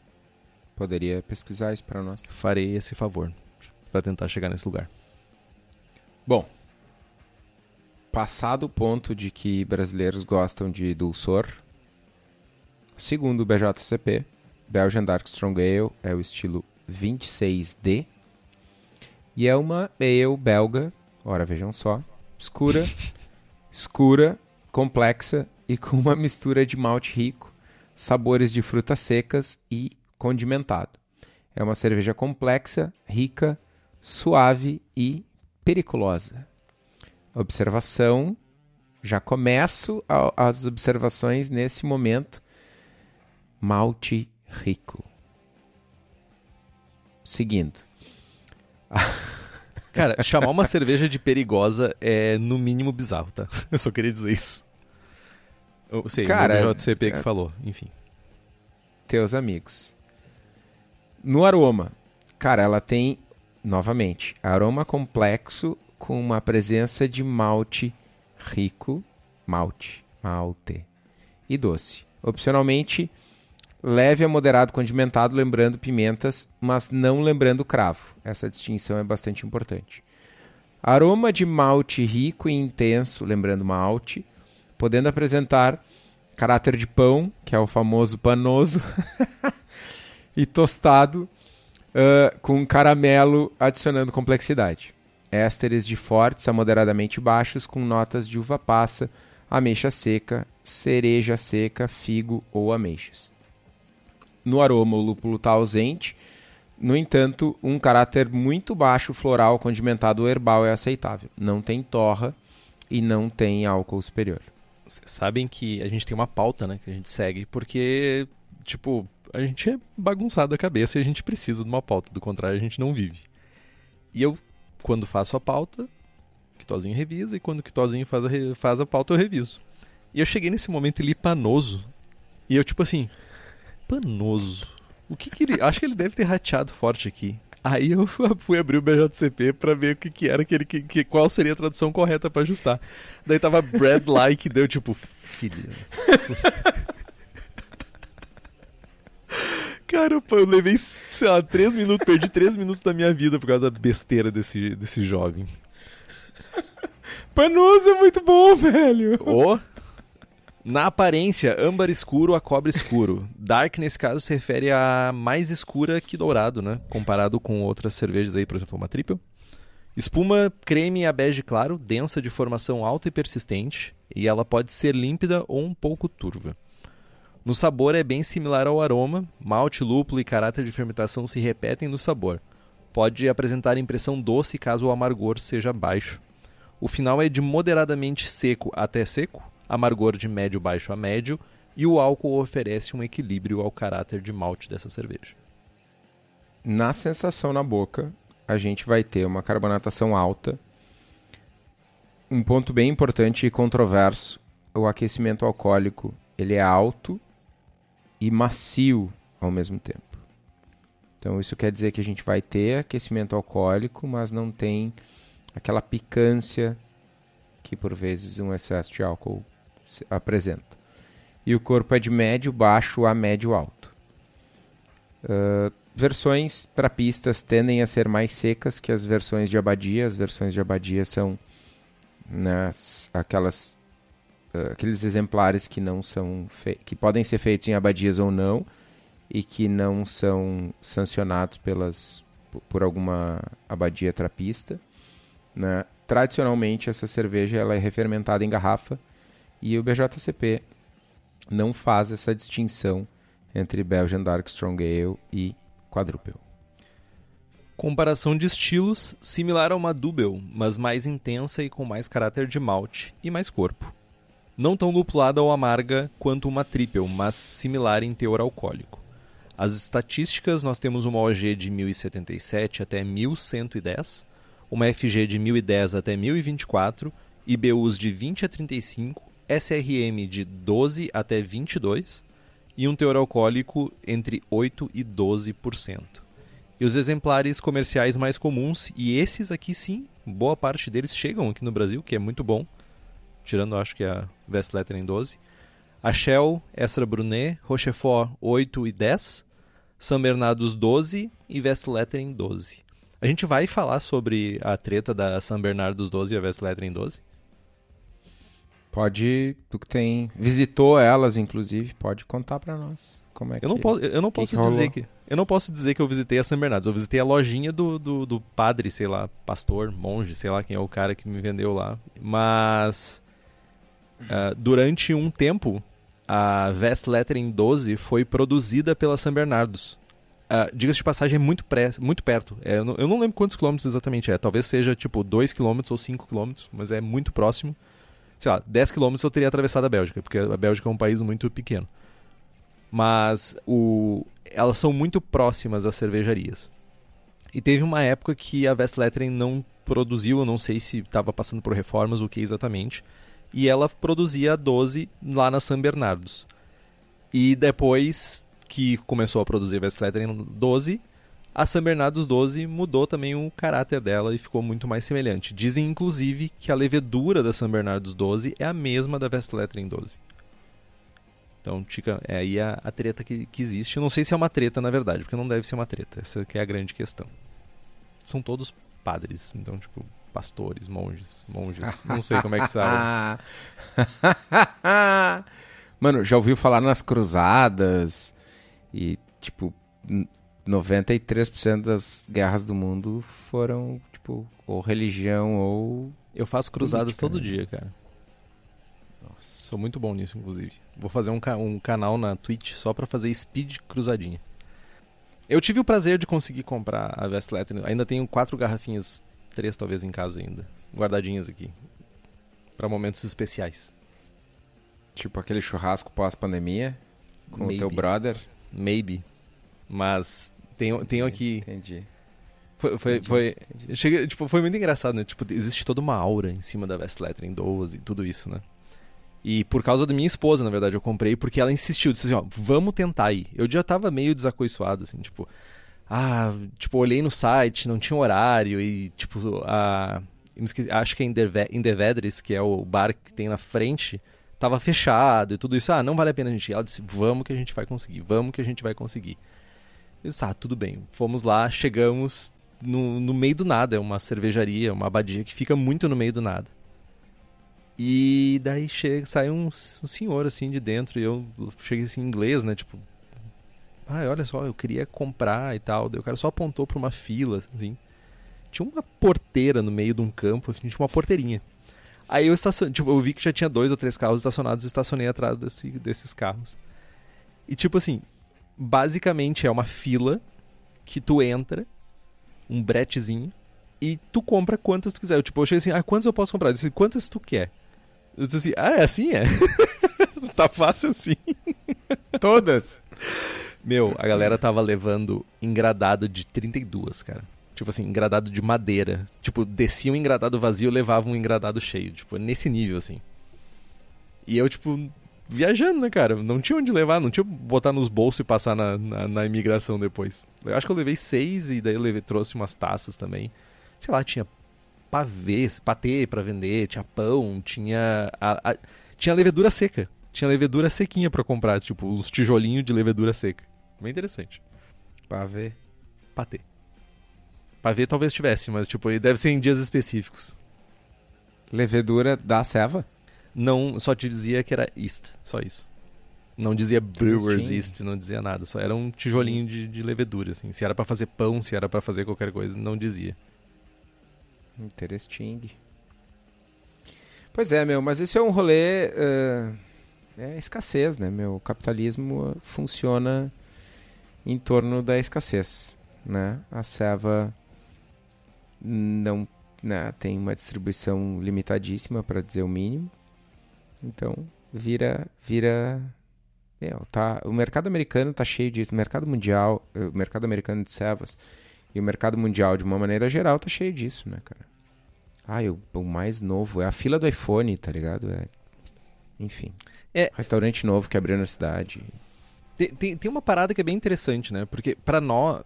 Poderia pesquisar isso para nós. Farei esse favor para tentar chegar nesse lugar. Bom, passado o ponto de que brasileiros gostam de dulçor, segundo o BJCP, Belgian Dark Strong Ale é o estilo 26D e é uma ale belga, ora vejam só, escura, escura, complexa e com uma mistura de malte rico, sabores de frutas secas e condimentado. É uma cerveja complexa, rica, suave e periculosa observação. Já começo a, as observações nesse momento. Malte rico. seguindo. Cara, chamar uma cerveja de perigosa é no mínimo bizarro, tá? Eu só queria dizer isso. Eu sei, Cara, o JCP que é- falou, enfim. Teus amigos. No aroma, cara, ela tem, novamente, aroma complexo com uma presença de malte rico, malte, malte e doce. Opcionalmente, leve a moderado condimentado, lembrando pimentas, mas não lembrando cravo. Essa distinção é bastante importante. Aroma de malte rico e intenso, lembrando malte, podendo apresentar caráter de pão, que é o famoso panoso, e tostado ah, com caramelo, adicionando complexidade. Ésteres de fortes a moderadamente baixos, com notas de uva passa, ameixa seca, cereja seca, figo ou ameixas. No aroma, o lúpulo está ausente. No entanto, um caráter muito baixo floral condimentado ou herbal é aceitável. Não tem torra e não tem álcool superior. Vocês sabem que a gente tem uma pauta, né, que a gente segue, porque, tipo, a gente é bagunçado a cabeça e a gente precisa de uma pauta, do contrário a gente não vive. E eu, quando faço a pauta, Quitozinho revisa, e quando o Quitozinho faz a, faz a pauta eu reviso. E eu cheguei nesse momento ali panoso, e eu tipo assim, panoso, o que que ele... Acho que ele deve ter rateado forte aqui. Aí eu fui abrir o BJCP pra ver o que, que era, que ele, que, que- qual seria a tradução correta pra ajustar. Daí tava bread like, deu tipo, filha. Cara, eu levei, sei lá, três minutos, perdi três minutos da minha vida por causa da besteira desse, desse jovem. Panoso é muito bom, velho! O na aparência, âmbar escuro a cobre escuro. Dark, nesse caso, se refere a mais escura que dourado, né? Comparado com outras cervejas aí, por exemplo, uma triple. Espuma creme a bege claro, densa de formação alta e persistente, e ela pode ser límpida ou um pouco turva. No sabor é bem similar ao aroma, malte, lúpulo e caráter de fermentação se repetem no sabor. Pode apresentar impressão doce caso o amargor seja baixo. O final é de moderadamente seco até seco, amargor de médio baixo a médio, e o álcool oferece um equilíbrio ao caráter de malte dessa cerveja. Na sensação na boca, a gente vai ter uma carbonatação alta. Um ponto bem importante e controverso, o aquecimento alcoólico, ele é alto e macio ao mesmo tempo. Então isso quer dizer que a gente vai ter aquecimento alcoólico, mas não tem aquela picância que por vezes um excesso de álcool apresenta. E o corpo é de médio baixo a médio alto. Ah, versões para pistas tendem a ser mais secas que as versões de abadia. As versões de abadia são nas, aquelas, ah, aqueles exemplares que não são que podem ser feitos em abadias ou não e que não são sancionados pelas por- por alguma abadia trapista. Né? Tradicionalmente essa cerveja ela é refermentada em garrafa e o BJCP não faz essa distinção entre Belgian Dark Strong Ale e Quadruple. Comparação de estilos, similar a uma Double, mas mais intensa e com mais caráter de malte e mais corpo. Não tão lupulada ou amarga quanto uma Triple, mas similar em teor alcoólico. As estatísticas, nós temos uma OG de 1077 até 1110, uma FG de 1010 até 1024, IBUs de 20 a 35, SRM de 12 até 22 e um teor alcoólico entre 8 e 12%. E os exemplares comerciais mais comuns, e esses aqui sim, boa parte deles chegam aqui no Brasil, que é muito bom, tirando acho que a Vestletter em 12. A Shell, Extra Brunet, Rochefort 8 e 10, São Bernardos 12 e Vestletter em 12. A gente vai falar sobre a treta da São Bernardos 12 e a Vestletter em 12? Pode, tu que tem visitou elas inclusive, pode contar pra nós como é Eu não que posso, eu não que posso que dizer rolou? que eu não posso dizer que eu visitei a São Bernardos. Eu visitei a lojinha do, do, do padre, sei lá, pastor, monge, sei lá quem é o cara que me vendeu lá. Mas ah, durante um tempo a Vest Lettering 12 foi produzida pela São Bernardos. Ah, Diga-se de passagem, é muito, pré, muito perto. É, eu, não, eu não lembro quantos quilômetros exatamente é. Talvez seja tipo 2 quilômetros ou 5 quilômetros, mas é muito próximo. Sei lá, 10 quilômetros eu teria atravessado a Bélgica, porque a Bélgica é um país muito pequeno mas o, elas são muito próximas às cervejarias. E teve uma época que a Vest Lettering não produziu, eu não sei se estava passando por reformas ou o que exatamente, e ela produzia a 12 lá na San Bernardos. E depois que começou a produzir a Vest Lettering 12, a San Bernardos 12 mudou também o caráter dela e ficou muito mais semelhante. Dizem inclusive que a levedura da San Bernardos 12 é a mesma da Vest Lettering 12. Então, tica, é aí a, a treta que, que existe. Eu não sei se é uma treta, na verdade, porque não deve ser uma treta. Essa que é a grande questão. São todos padres, então, tipo, pastores, monges, monges. Não sei como é que sabe. Mano, já ouviu falar nas cruzadas e, tipo, 93% das guerras do mundo foram, tipo, ou religião ou. Eu faço cruzadas Política, todo né? dia, cara. Sou muito bom nisso, inclusive. Vou fazer um, ca- um canal na Twitch só pra fazer speed cruzadinha. Eu tive o prazer de conseguir comprar a Vest Lettering. Ainda tenho quatro garrafinhas, três talvez em casa ainda, guardadinhas aqui. Pra momentos especiais. Tipo aquele churrasco pós-pandemia com o teu brother. Maybe. Mas tenho, tenho aqui. Entendi. Foi, foi, Entendi, foi, chega, tipo, foi muito engraçado, né? Tipo, existe toda uma aura em cima da Vest Lettering 12 e tudo isso, né? E por causa da minha esposa, na verdade, eu comprei porque ela insistiu, disse assim, ó, vamos tentar aí. Eu já tava meio desacoiçoado, assim, tipo, ah, tipo, olhei no site, não tinha horário e, tipo, a... esqueci- acho que é Indeve- Indevedres, que é o bar que tem na frente, tava fechado e tudo isso. Ah, não vale a pena a gente ir. Ela disse, vamos que a gente vai conseguir, vamos que a gente vai conseguir. Eu disse, ah, tudo bem. Fomos lá, chegamos no, no meio do nada. É uma cervejaria, uma abadia que fica muito no meio do nada. E daí chega, sai um, um senhor assim de dentro e eu cheguei assim em inglês, né? Tipo, ah, olha só, eu queria comprar e tal. Daí o cara só apontou pra uma fila, assim. Tinha uma porteira no meio de um campo, assim, tinha uma porteirinha. Aí eu estacionei, tipo, eu vi que já tinha dois ou três carros estacionados estacionei atrás desse- desses carros. E tipo assim, basicamente é uma fila que tu entra, um bretezinho, e tu compra quantas tu quiser. Eu, tipo, eu cheguei assim, ah, quantas eu posso comprar? Eu disse, quantas tu quer? Eu disse assim, ah, é assim, é? tá fácil assim. Todas? Meu, a galera tava levando engradado de 32, cara. Tipo assim, engradado de madeira. Tipo, descia um engradado vazio, levava um engradado cheio. Tipo, nesse nível, assim. E eu, tipo, viajando, né, cara? Não tinha onde levar, não tinha botar nos bolsos e passar na, na, na imigração depois. Eu acho que eu levei seis e daí eu levei, trouxe umas taças também. Sei lá, tinha pavês, patê pra vender, tinha pão, tinha. a- a- tinha levedura seca. Tinha levedura sequinha pra comprar, tipo, os tijolinhos de levedura seca. Bem interessante. Pra ver. Patê. Pavê talvez tivesse, mas tipo, deve ser em dias específicos. Levedura da ceva? Não, só dizia que era East, só isso. Não dizia Brewers. East, não dizia nada, só era um tijolinho de, de levedura, assim. Se era pra fazer pão, se era pra fazer qualquer coisa, não dizia. Interesting. Pois é, meu, mas esse é um rolê. eh, é escassez, né, meu? O capitalismo funciona em torno da escassez, né? A ceva não né, tem uma distribuição limitadíssima, para dizer o mínimo. Então, vira. vira meu, tá, o mercado americano tá cheio disso. O mercado mundial, eh, o mercado americano de cevas e o mercado mundial, de uma maneira geral, tá cheio disso, né, cara? Ah, o, o mais novo é a fila do iPhone, tá ligado? É... Enfim. É. Restaurante novo que abriu na cidade. Tem, tem, tem uma parada que é bem interessante, né? Porque pra nós,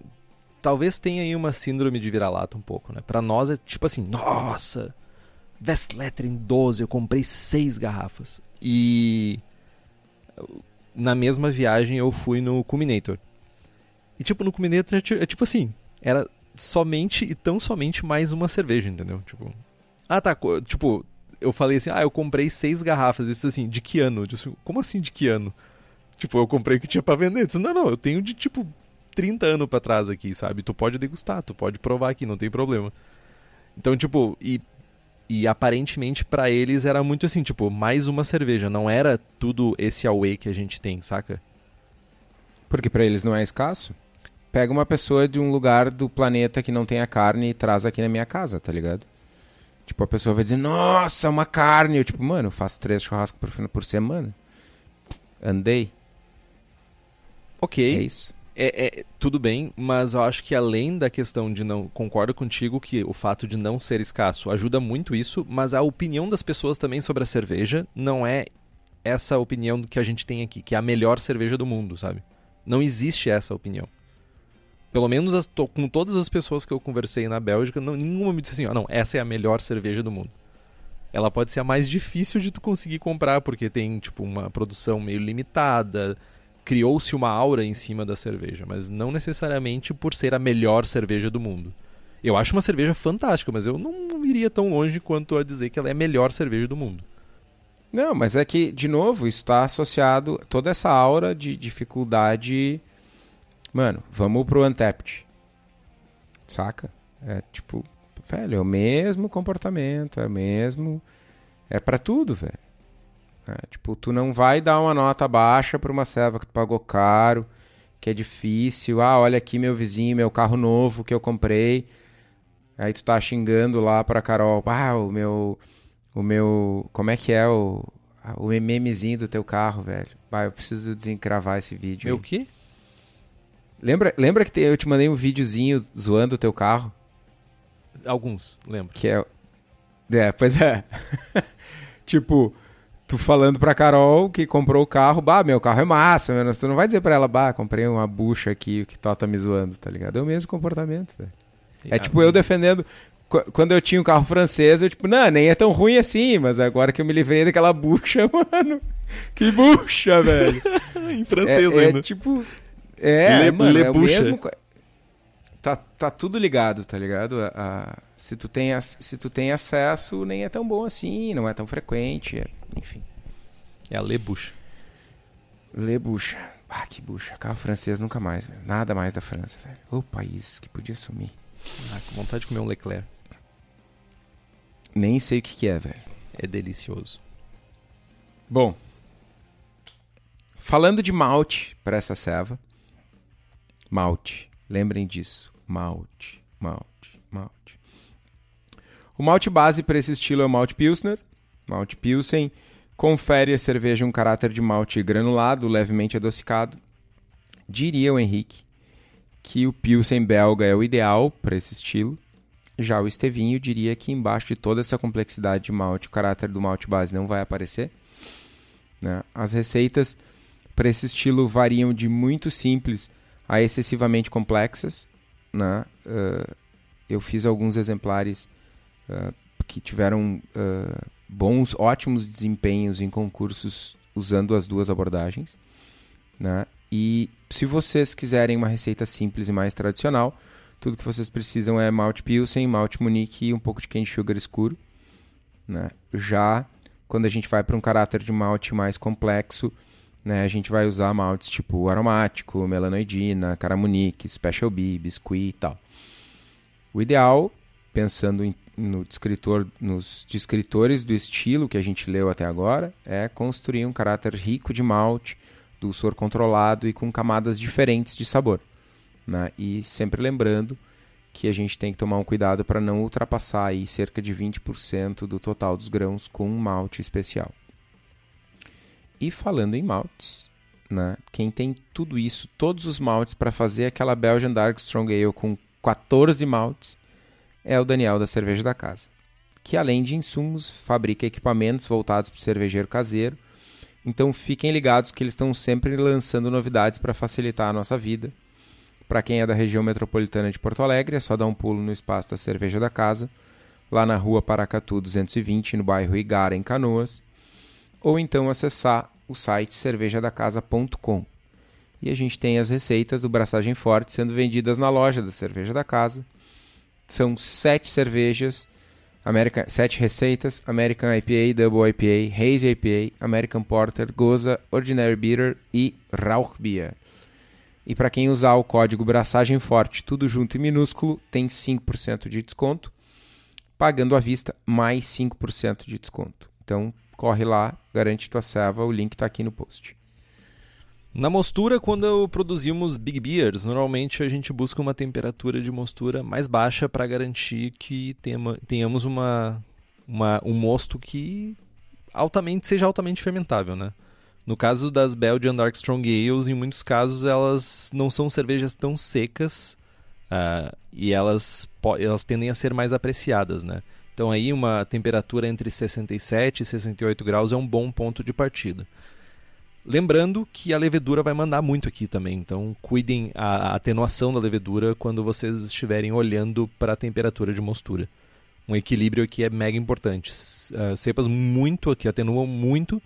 talvez tenha aí uma síndrome de vira-lata um pouco, né? Pra nós é tipo assim, nossa, Vest Lettering 12, eu comprei seis garrafas. E na mesma viagem eu fui no Culminator. E tipo, no Culminator é é tipo assim, era somente e tão somente mais uma cerveja, entendeu? Tipo, ah tá, tipo, eu falei assim, ah, eu comprei seis garrafas. Eu disse assim, de que ano? Eu disse, como assim de que ano? Tipo, eu comprei o que tinha pra vender. Eu disse, não, não, eu tenho de tipo 30 anos pra trás aqui, sabe? Tu pode degustar, tu pode provar aqui, não tem problema. Então, tipo, e, e aparentemente pra eles era muito assim, tipo, mais uma cerveja, não era tudo esse away que a gente tem, saca? Porque pra eles não é escasso. Pega uma pessoa de um lugar do planeta que não tem a carne e traz aqui na minha casa, tá ligado? Tipo, a pessoa vai dizer, nossa, uma carne. Eu, tipo, mano, eu faço três churrascos por, por semana. Andei. Ok. É isso. É, é, tudo bem, mas eu acho que além da questão de não. Concordo contigo que o fato de não ser escasso ajuda muito isso, mas a opinião das pessoas também sobre a cerveja não é essa opinião que a gente tem aqui, que é a melhor cerveja do mundo, sabe? Não existe essa opinião. Pelo menos as, com todas as pessoas que eu conversei na Bélgica, não, nenhuma me disse assim, ó, não, essa é a melhor cerveja do mundo. Ela pode ser a mais difícil de tu conseguir comprar, porque tem, tipo, uma produção meio limitada, criou-se uma aura em cima da cerveja, mas não necessariamente por ser a melhor cerveja do mundo. Eu acho uma cerveja fantástica, mas eu não iria tão longe quanto a dizer que ela é a melhor cerveja do mundo. Não, mas é que, de novo, isso está associado toda essa aura de dificuldade. Mano, vamos pro Untapped. Saca? É tipo, velho, é o mesmo comportamento, é o mesmo. É para tudo, velho. É, tipo, tu não vai dar uma nota baixa para uma serva que tu pagou caro, que é difícil. Ah, olha aqui meu vizinho, meu carro novo que eu comprei. Aí tu tá xingando lá pra Carol. Ah, o meu. O meu. Como é que é o. O memezinho do teu carro, velho. Bah, eu preciso desencravar esse vídeo. Meu aí. quê? Lembra, lembra que te- eu te mandei um videozinho zoando o teu carro? Alguns, lembro. Que é. É, pois é. tipo, tu falando pra Carol que comprou o carro, bah, meu carro é massa, meu. Tu não vai dizer pra ela, bah, comprei uma bucha aqui, o que tá, tá me zoando, tá ligado? É o mesmo comportamento, velho. É tipo eu defendendo. qu- Quando eu tinha um carro francês, eu tipo, não, nem é tão ruim assim, mas agora que eu me livrei daquela bucha, mano. Que bucha, velho. em É, francês é ainda. tipo. É, Le- mano, é o mesmo. Tá, tá tudo ligado, tá ligado? A- a- se, tu tem, se tu tem acesso, nem é tão bom assim, não é tão frequente. é- enfim. É a Lebucha. Le bucha. Ah, que bucha. Carro francês nunca mais, velho. Nada mais da França, velho. O país que podia sumir. Ah, com vontade de comer um Leclerc. Nem sei o que, que é, velho. É delicioso. Bom, falando de malte para essa ceva, malte, lembrem disso, malte, malte, malte. O malte base para esse estilo é o malte pilsner, malte pilsen, confere a cerveja um caráter de malte granulado, levemente adocicado. Diria o Henrique que o pilsen belga é o ideal para esse estilo. Já o Estevinho diria que embaixo de toda essa complexidade de malte, o caráter do malte base não vai aparecer. né? As receitas para esse estilo variam de muito simples a excessivamente complexas. Né? Uh, eu fiz alguns exemplares uh, que tiveram uh, bons, ótimos desempenhos em concursos usando as duas abordagens. Né? E se vocês quiserem uma receita simples e mais tradicional, tudo que vocês precisam é malte pilsen, malte munique e um pouco de cane sugar escuro. Né? Já quando a gente vai para um caráter de malte mais complexo, né, a gente vai usar maltes tipo aromático, melanoidina, caramunique, special bee, biscuit e tal. O ideal, pensando em, no descritor, nos descritores do estilo que a gente leu até agora, é construir um caráter rico de malte, dulçor controlado e com camadas diferentes de sabor. Né? E sempre lembrando que a gente tem que tomar um cuidado para não ultrapassar aí cerca de 20% do total dos grãos com um malte especial. E falando em maltes, né, quem tem tudo isso, todos os maltes para fazer aquela Belgian Dark Strong Ale com 14 maltes, é o Daniel da Cerveja da Casa, que além de insumos, fabrica equipamentos voltados para o cervejeiro caseiro. Então fiquem ligados que eles estão sempre lançando novidades para facilitar a nossa vida. Para quem é da região metropolitana de Porto Alegre, é só dar um pulo no espaço da Cerveja da Casa, lá na rua Paracatu 220, no bairro Igara, em Canoas, ou então acessar o site cervejadacasa.com. E a gente tem as receitas do Braçagem Forte sendo vendidas na loja da Cerveja da Casa. São sete cervejas, American, sete receitas: American IPA, Double IPA, Hazy IPA, American Porter, Goza, Ordinary Bitter e Rauchbier. E para quem usar o código Braçagem Forte, tudo junto e minúsculo, tem 5% de desconto. Pagando à vista, mais 5% de desconto. Então, corre lá, garante tua serva, o link está aqui no post. Na mostura, quando produzimos Big Beers, normalmente a gente busca uma temperatura de mostura mais baixa para garantir que tenhamos uma, uma, um mosto que altamente seja altamente fermentável, né? No caso das Belgian Dark Strong Ales, em muitos casos elas não são cervejas tão secas uh, e elas, elas tendem a ser mais apreciadas, né? Então aí uma temperatura entre 67 e 68 graus é um bom ponto de partida. Lembrando que a levedura vai mandar muito aqui também, então cuidem a atenuação da levedura quando vocês estiverem olhando para a temperatura de mostura. Um equilíbrio aqui é mega importante. Uh, cepas muito aqui atenuam muito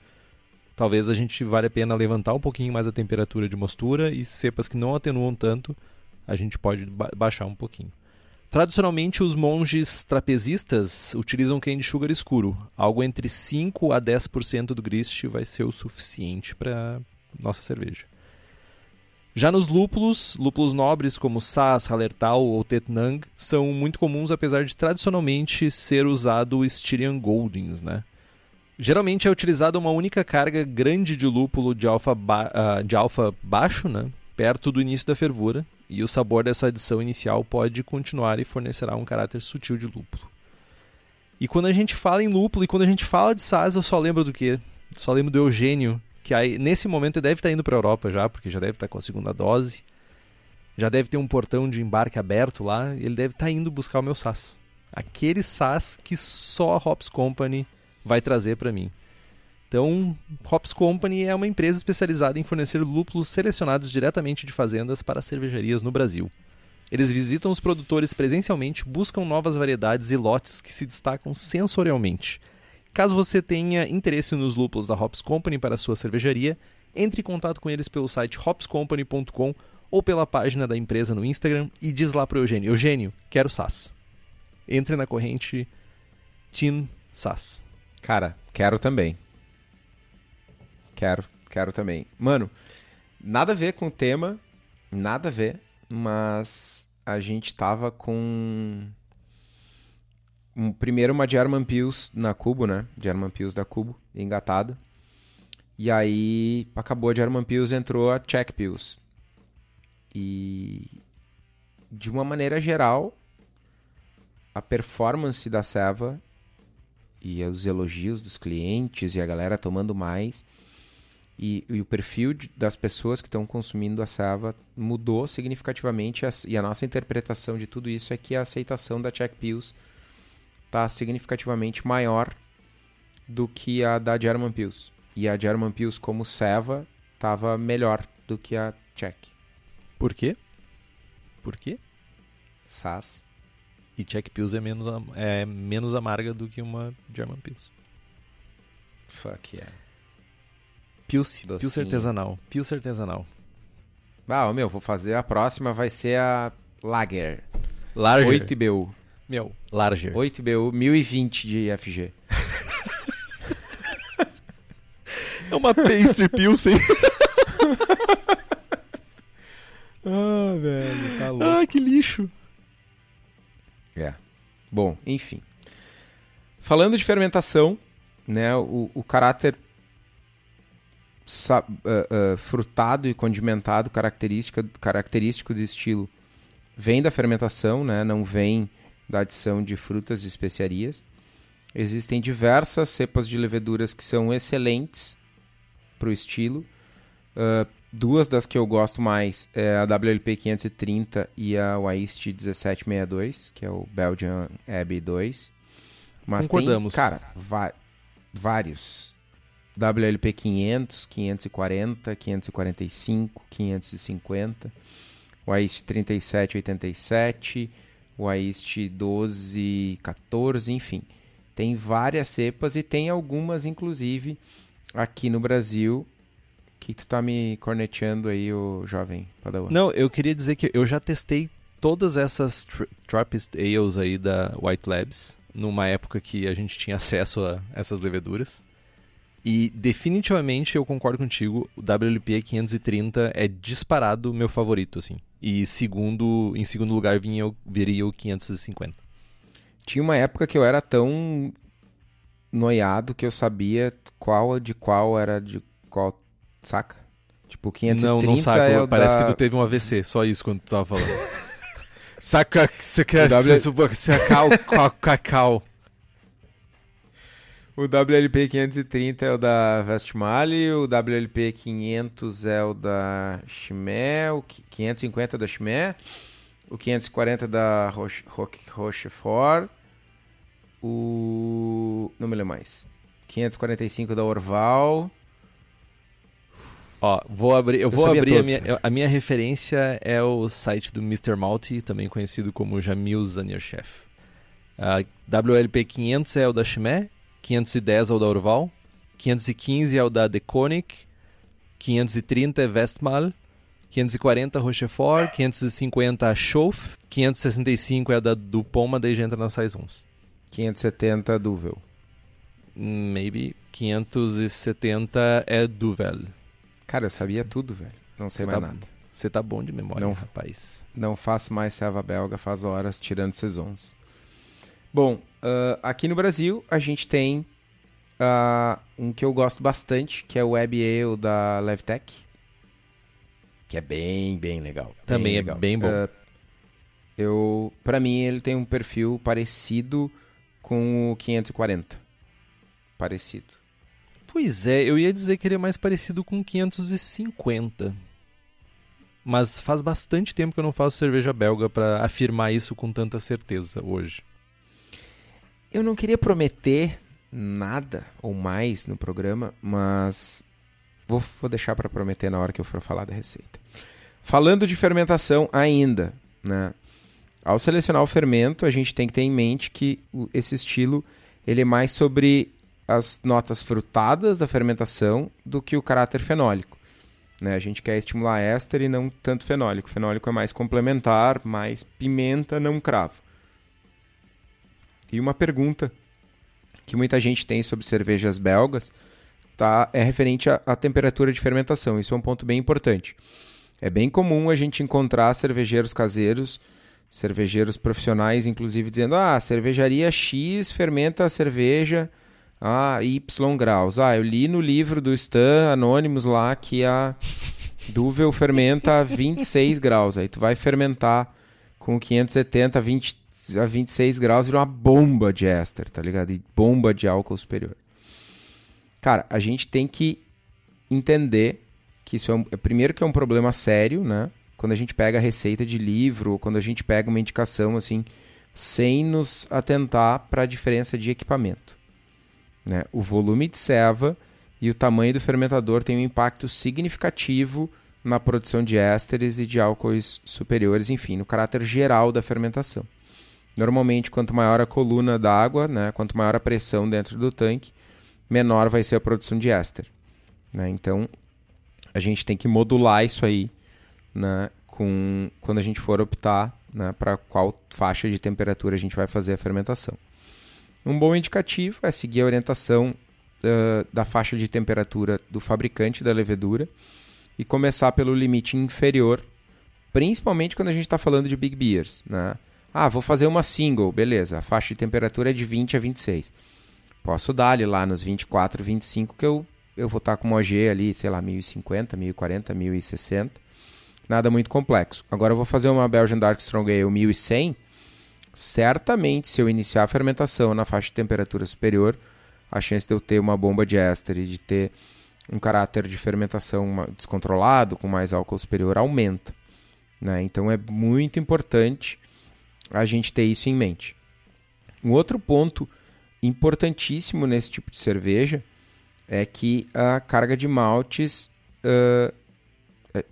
talvez a gente vale a pena levantar um pouquinho mais a temperatura de mostura e cepas que não atenuam tanto, a gente pode ba baixar um pouquinho. Tradicionalmente, os monges trapezistas utilizam candy sugar escuro. Algo entre 5 a 10% do grist vai ser o suficiente para nossa cerveja. Já nos lúpulos, lúpulos nobres como Sass, Hallertau ou Tetnang são muito comuns, apesar de tradicionalmente ser usado o Styrian Goldings, né? Geralmente é utilizada uma única carga grande de lúpulo de alfa, ba uh, de alfa baixo, né? Perto do início da fervura, e o sabor dessa adição inicial pode continuar e fornecerá um caráter sutil de lúpulo. E quando a gente fala em lúpulo e quando a gente fala de Saz, eu só lembro do quê? Só lembro do Eugênio, que aí, nesse momento deve estar indo para a Europa já, porque já deve estar com a segunda dose. Já deve ter um portão de embarque aberto lá, ele deve estar indo buscar o meu SAS. Aquele SAS que só a Hops Company vai trazer para mim. Então, Hops Company é uma empresa especializada em fornecer lúpulos selecionados diretamente de fazendas para cervejarias no Brasil. Eles visitam os produtores presencialmente, buscam novas variedades e lotes que se destacam sensorialmente. Caso você tenha interesse nos lúpulos da Hops Company para sua cervejaria, entre em contato com eles pelo site hopscompany.com ou pela página da empresa no Instagram e diz lá para o Eugênio: Eugênio, quero SAS. Entre na corrente Team SAS. Cara, quero também. Quero, quero também. Mano, nada a ver com o tema, nada a ver, mas a gente tava com um, primeiro uma German Pills na Cubo, né? German Pills da Cubo, engatada. E aí acabou a German Pills, entrou a Czech Pills. E de uma maneira geral, a performance da Seva e os elogios dos clientes e a galera tomando mais. E, e o perfil de, das pessoas que estão consumindo a Sava mudou significativamente. e a nossa interpretação de tudo isso é que a aceitação da Check Pills está significativamente maior do que a da German Pills. E a German Pills, como Seva, estava melhor do que a Czech. Por quê? Por quê? SAS e Czech Pills é menos, é menos amarga do que uma German Pills. Fuck yeah. Pils, Pils artesanal. Pils artesanal. Ah, meu, vou fazer a próxima, vai ser a Lager. Larger. 8 BU. Meu, Larger. 8 BU, 1020 de FG. é uma Pastry Pilsen. ah, velho, tá louco. Ah, que lixo. É. Bom, enfim. Falando de fermentação, né, o, o caráter uh, uh, frutado e condimentado característica, característico do estilo vem da fermentação, né, não vem da adição de frutas e especiarias. Existem diversas cepas de leveduras que são excelentes para o estilo. Uh, Duas das que eu gosto mais é a WLP 530 e a Waist 1762, que é o Belgian Abbey 2. Mas Concordamos. tem, cara, vários. WLP 500, 540, 545, 550, Waist 3787, Waist 1214, enfim. Tem várias cepas e tem algumas, inclusive, aqui no Brasil que tu tá me corneteando aí, o jovem Padawan? Não, eu queria dizer que eu já testei todas essas tra Trappist Ales aí da White Labs, numa época que a gente tinha acesso a essas leveduras. E definitivamente eu concordo contigo, o WLP 530 é disparado meu favorito, assim. E segundo, em segundo lugar vinha, viria o 550. Tinha uma época que eu era tão noiado que eu sabia qual de qual era de qual Saca? Tipo, 530 Não, não saco. É Parece da... que tu teve um AVC, só isso quando tu tava falando. saca, você quer w... cacau, cacau. O WLP 530 é o da Vestmale, o WLP 500 é o da Chimé, o 550 é da Chimé, o 540 é da Roche, Rochefort, o... não me lembro mais. 545 da Orval. Ó, vou abrir, eu, eu vou abrir todos, a, minha, a minha referência é o site do Mr. Malty, também conhecido como Jamil Zanierchef. Uh, WLP 500 é o da Chimé, 510 é o da Orval, 515 é o da Deconic, 530 é Westmal, 540 Rochefort, 550 Schoff, 565 é a da Dupont, daí já entra na Saisons. 570 Duvel. Maybe 570 é Duvel. Cara, eu sabia tudo, velho. Não sei Cê mais tá, nada. Você tá bom de memória, não, rapaz. Não faço mais serva belga faz horas, tirando sezons. Bom, uh, aqui no Brasil a gente tem uh, um que eu gosto bastante, que é o Web Ale da Levtech. Que é bem, bem legal. Também bem é legal. bem bom. Uh, eu, para mim, ele tem um perfil parecido com o 540. Parecido. Pois é, eu ia dizer que ele é mais parecido com o 550. Mas faz bastante tempo que eu não faço cerveja belga para afirmar isso com tanta certeza hoje. Eu não queria prometer nada ou mais no programa, mas vou, vou deixar para prometer na hora que eu for falar da receita. Falando de fermentação ainda, né? Ao selecionar o fermento, a gente tem que ter em mente que esse estilo ele é mais sobre as notas frutadas da fermentação do que o caráter fenólico. Né? A gente quer estimular éster e não tanto fenólico. Fenólico é mais complementar, mais pimenta, não cravo. E uma pergunta que muita gente tem sobre cervejas belgas tá, é referente à, temperatura de fermentação. Isso é um ponto bem importante. É bem comum a gente encontrar cervejeiros caseiros, cervejeiros profissionais, inclusive, dizendo: ah, cervejaria X fermenta a cerveja a Y graus. Ah, eu li no livro do Stan Anônimos lá que a Duvel fermenta a 26 graus. Aí tu vai fermentar com 570 a 20, a 26 graus vira uma bomba de éster, tá ligado? E bomba de álcool superior. Cara, a gente tem que entender que isso é, um, é primeiro que é um problema sério, né? Quando a gente pega a receita de livro, ou quando a gente pega uma indicação assim, sem nos atentar para a diferença de equipamento. Né? O volume de ceva e o tamanho do fermentador tem um impacto significativo na produção de ésteres e de álcoois superiores, enfim, no caráter geral da fermentação. Normalmente, quanto maior a coluna d'água, né, quanto maior a pressão dentro do tanque, menor vai ser a produção de éster. Né? Então, a gente tem que modular isso aí né, com, quando a gente for optar né, para qual faixa de temperatura a gente vai fazer a fermentação. Um bom indicativo é seguir a orientação uh, da faixa de temperatura do fabricante da levedura e começar pelo limite inferior, principalmente quando a gente está falando de big beers. Né? Ah, vou fazer uma single, beleza. A faixa de temperatura é de 20 a 26. Posso dar ali lá nos 24, 25 que eu, eu vou estar tá com uma OG ali, sei lá, 1050, 1040, 1060. Nada muito complexo. Agora eu vou fazer uma Belgian Dark Strong Ale 1100. Certamente, se eu iniciar a fermentação na faixa de temperatura superior, a chance de eu ter uma bomba de éster e de ter um caráter de fermentação descontrolado, com mais álcool superior, aumenta. Né? Então é muito importante a gente ter isso em mente. Um outro ponto importantíssimo nesse tipo de cerveja é que a carga de maltes uh,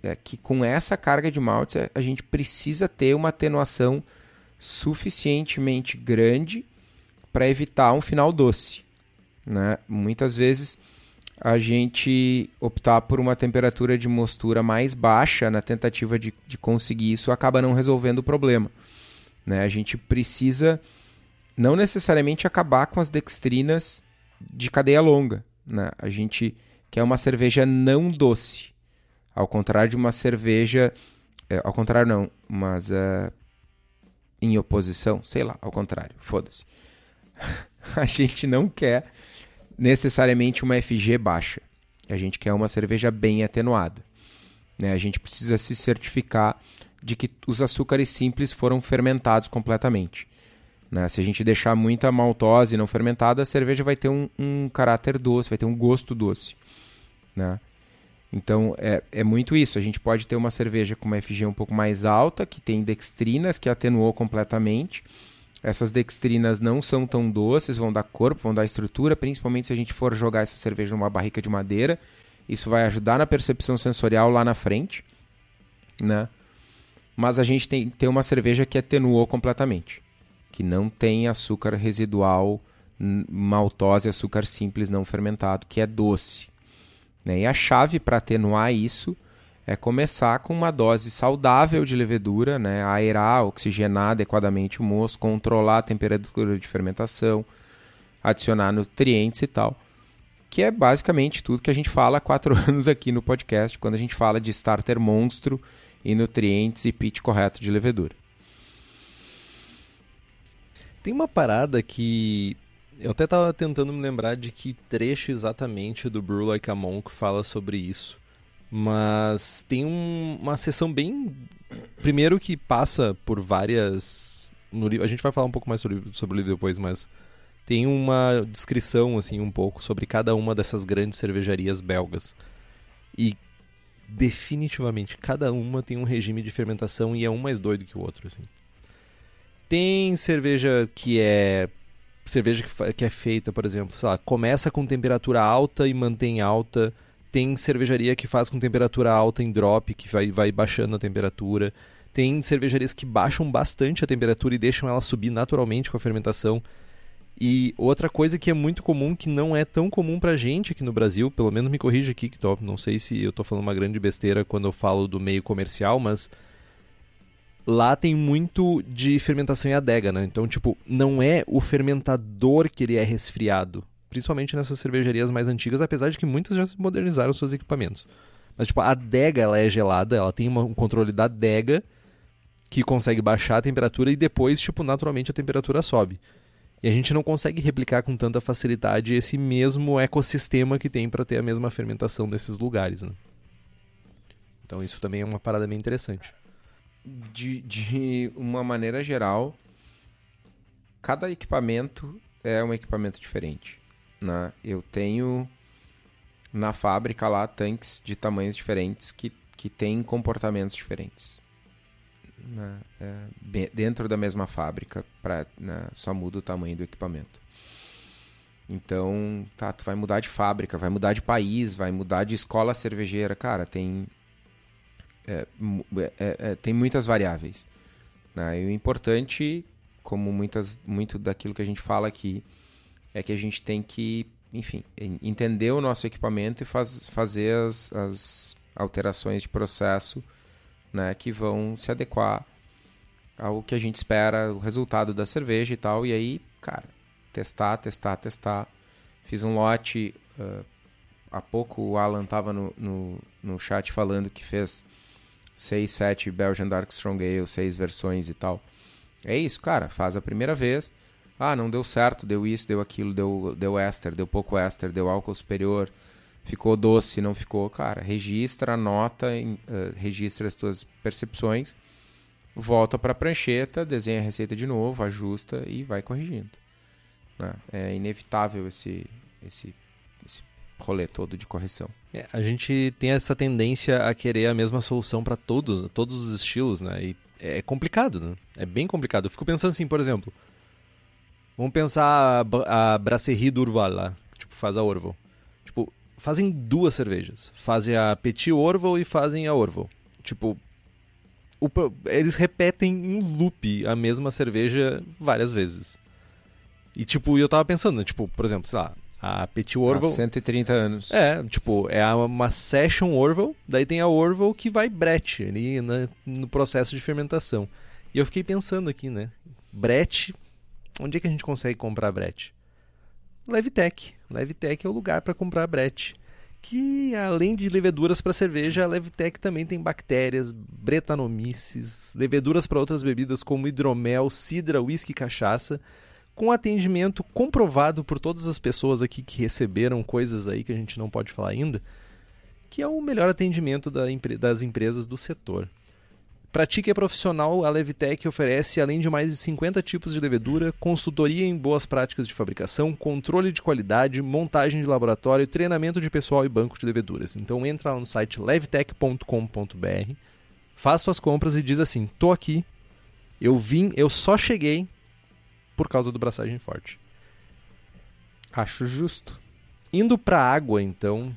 é, que com essa carga de maltes a gente precisa ter uma atenuação suficientemente grande para evitar um final doce. Né? Muitas vezes a gente optar por uma temperatura de mostura mais baixa na tentativa de, de conseguir isso acaba não resolvendo o problema. Né? A gente precisa não necessariamente acabar com as dextrinas de cadeia longa. Né? A gente quer uma cerveja não doce. Ao contrário de uma cerveja. É, ao contrário, não, mas uh, em oposição, sei lá, ao contrário, foda-se. a gente não quer necessariamente uma FG baixa. A gente quer uma cerveja bem atenuada. Né? A gente precisa se certificar de que os açúcares simples foram fermentados completamente. Né? Se a gente deixar muita maltose não fermentada, a cerveja vai ter um, um caráter doce, vai ter um gosto doce. Né? Então é, é muito isso. A gente pode ter uma cerveja com uma FG um pouco mais alta, que tem dextrinas, que atenuou completamente. Essas dextrinas não são tão doces, vão dar corpo, vão dar estrutura, principalmente se a gente for jogar essa cerveja numa barrica de madeira. Isso vai ajudar na percepção sensorial lá na frente, né? Mas a gente tem, tem uma cerveja que atenuou completamente, que não tem açúcar residual, maltose, açúcar simples não fermentado, que é doce. Né? E a chave para atenuar isso é começar com uma dose saudável de levedura, né? aerar, oxigenar adequadamente o moço, controlar a temperatura de fermentação, adicionar nutrientes e tal. Que é basicamente tudo que a gente fala há quatro anos aqui no podcast, quando a gente fala de starter monstro e nutrientes e pitch correto de levedura. Tem uma parada que eu até estava tentando me lembrar de que trecho exatamente do Brew Like a Monk fala sobre isso. Mas tem um, uma sessão bem. Primeiro que passa por várias. No livro, a gente vai falar um pouco mais sobre, sobre o livro depois, mas tem uma descrição assim um pouco sobre cada uma dessas grandes cervejarias belgas. E definitivamente cada uma tem um regime de fermentação e é um mais doido que o outro assim. Tem cerveja que é cerveja que, é feita, por exemplo, lá, começa com temperatura alta e mantém alta. Tem cervejaria que faz com temperatura alta em drop, que vai, vai baixando a temperatura. Tem cervejarias que baixam bastante a temperatura e deixam ela subir naturalmente com a fermentação. E outra coisa que é muito comum, que não é tão comum pra gente aqui no Brasil, pelo menos me corrija aqui, que não sei se eu tô falando uma grande besteira quando eu falo do meio comercial, mas lá tem muito de fermentação em adega, né? Então, tipo, não é o fermentador que ele é resfriado, principalmente nessas cervejarias mais antigas, apesar de que muitas já modernizaram seus equipamentos. Mas, tipo, a adega ela é gelada, ela tem uma, um controle da adega que consegue baixar a temperatura e depois, tipo, naturalmente a temperatura sobe. E a gente não consegue replicar com tanta facilidade esse mesmo ecossistema que tem para ter a mesma fermentação nesses lugares. Né? Então isso também é uma parada bem interessante. De, de uma maneira geral, cada equipamento é um equipamento diferente. Né? Eu tenho na fábrica lá tanques de tamanhos diferentes que, que têm comportamentos diferentes né, é, dentro da mesma fábrica, pra, né, só muda o tamanho do equipamento. Então, tá, tu vai mudar de fábrica, vai mudar de país, vai mudar de escola cervejeira. Cara, tem, é, é, é, é, tem muitas variáveis. Né? E o importante, como muitas, muito daquilo que a gente fala aqui, é que a gente tem que, enfim, entender o nosso equipamento e faz, fazer as, as alterações de processo né, que vão se adequar ao que a gente espera, o resultado da cerveja e tal. E aí, cara, testar, testar, testar. Fiz um lote. Uh, há pouco o Alan tava no, no, no chat falando que fez 6, 7 Belgian Dark Strong Ale, 6 versões e tal. É isso, cara. Faz a primeira vez. Ah, não deu certo, deu isso, deu aquilo, deu, deu ester, deu pouco ester, deu álcool superior ficou doce, não ficou, cara, registra, anota, uh, registra as tuas percepções, volta para a prancheta, desenha a receita de novo, ajusta e vai corrigindo. Né? É inevitável esse, esse, esse rolê todo de correção. É, a gente tem essa tendência a querer a mesma solução para todos, todos os estilos, né? E é complicado, né? É bem complicado. Eu fico pensando assim, por exemplo, vamos pensar a, a Brasserie Durval lá, tipo, faz a Orval. Fazem duas cervejas. Fazem a Petit Orval e fazem a Orval. Tipo, o, eles repetem em loop a mesma cerveja várias vezes. E, tipo, eu tava pensando, tipo, por exemplo, sei lá, a Petit Orval... Há 130 anos. É, tipo, é uma Session Orval, daí tem a Orval que vai brete ali né, no processo de fermentação. E eu fiquei pensando aqui, né, brete, onde é que a gente consegue comprar brete? Levitec. Levitec é o lugar para comprar brete. Que além de leveduras para cerveja, a Levitec também tem bactérias, bretanomices, leveduras para outras bebidas como hidromel, cidra, uísque e cachaça, com atendimento comprovado por todas as pessoas aqui que receberam coisas aí que a gente não pode falar ainda, que é o melhor atendimento da, das empresas do setor. Pratique é profissional, a Levitec oferece, além de mais de 50 tipos de levedura, consultoria em boas práticas de fabricação, controle de qualidade, montagem de laboratório, treinamento de pessoal e banco de leveduras. Então entra lá no site levtech.com.br, faz suas compras e diz assim: tô aqui, eu vim, eu só cheguei por causa do braçagem forte. Acho justo. Indo para água, então,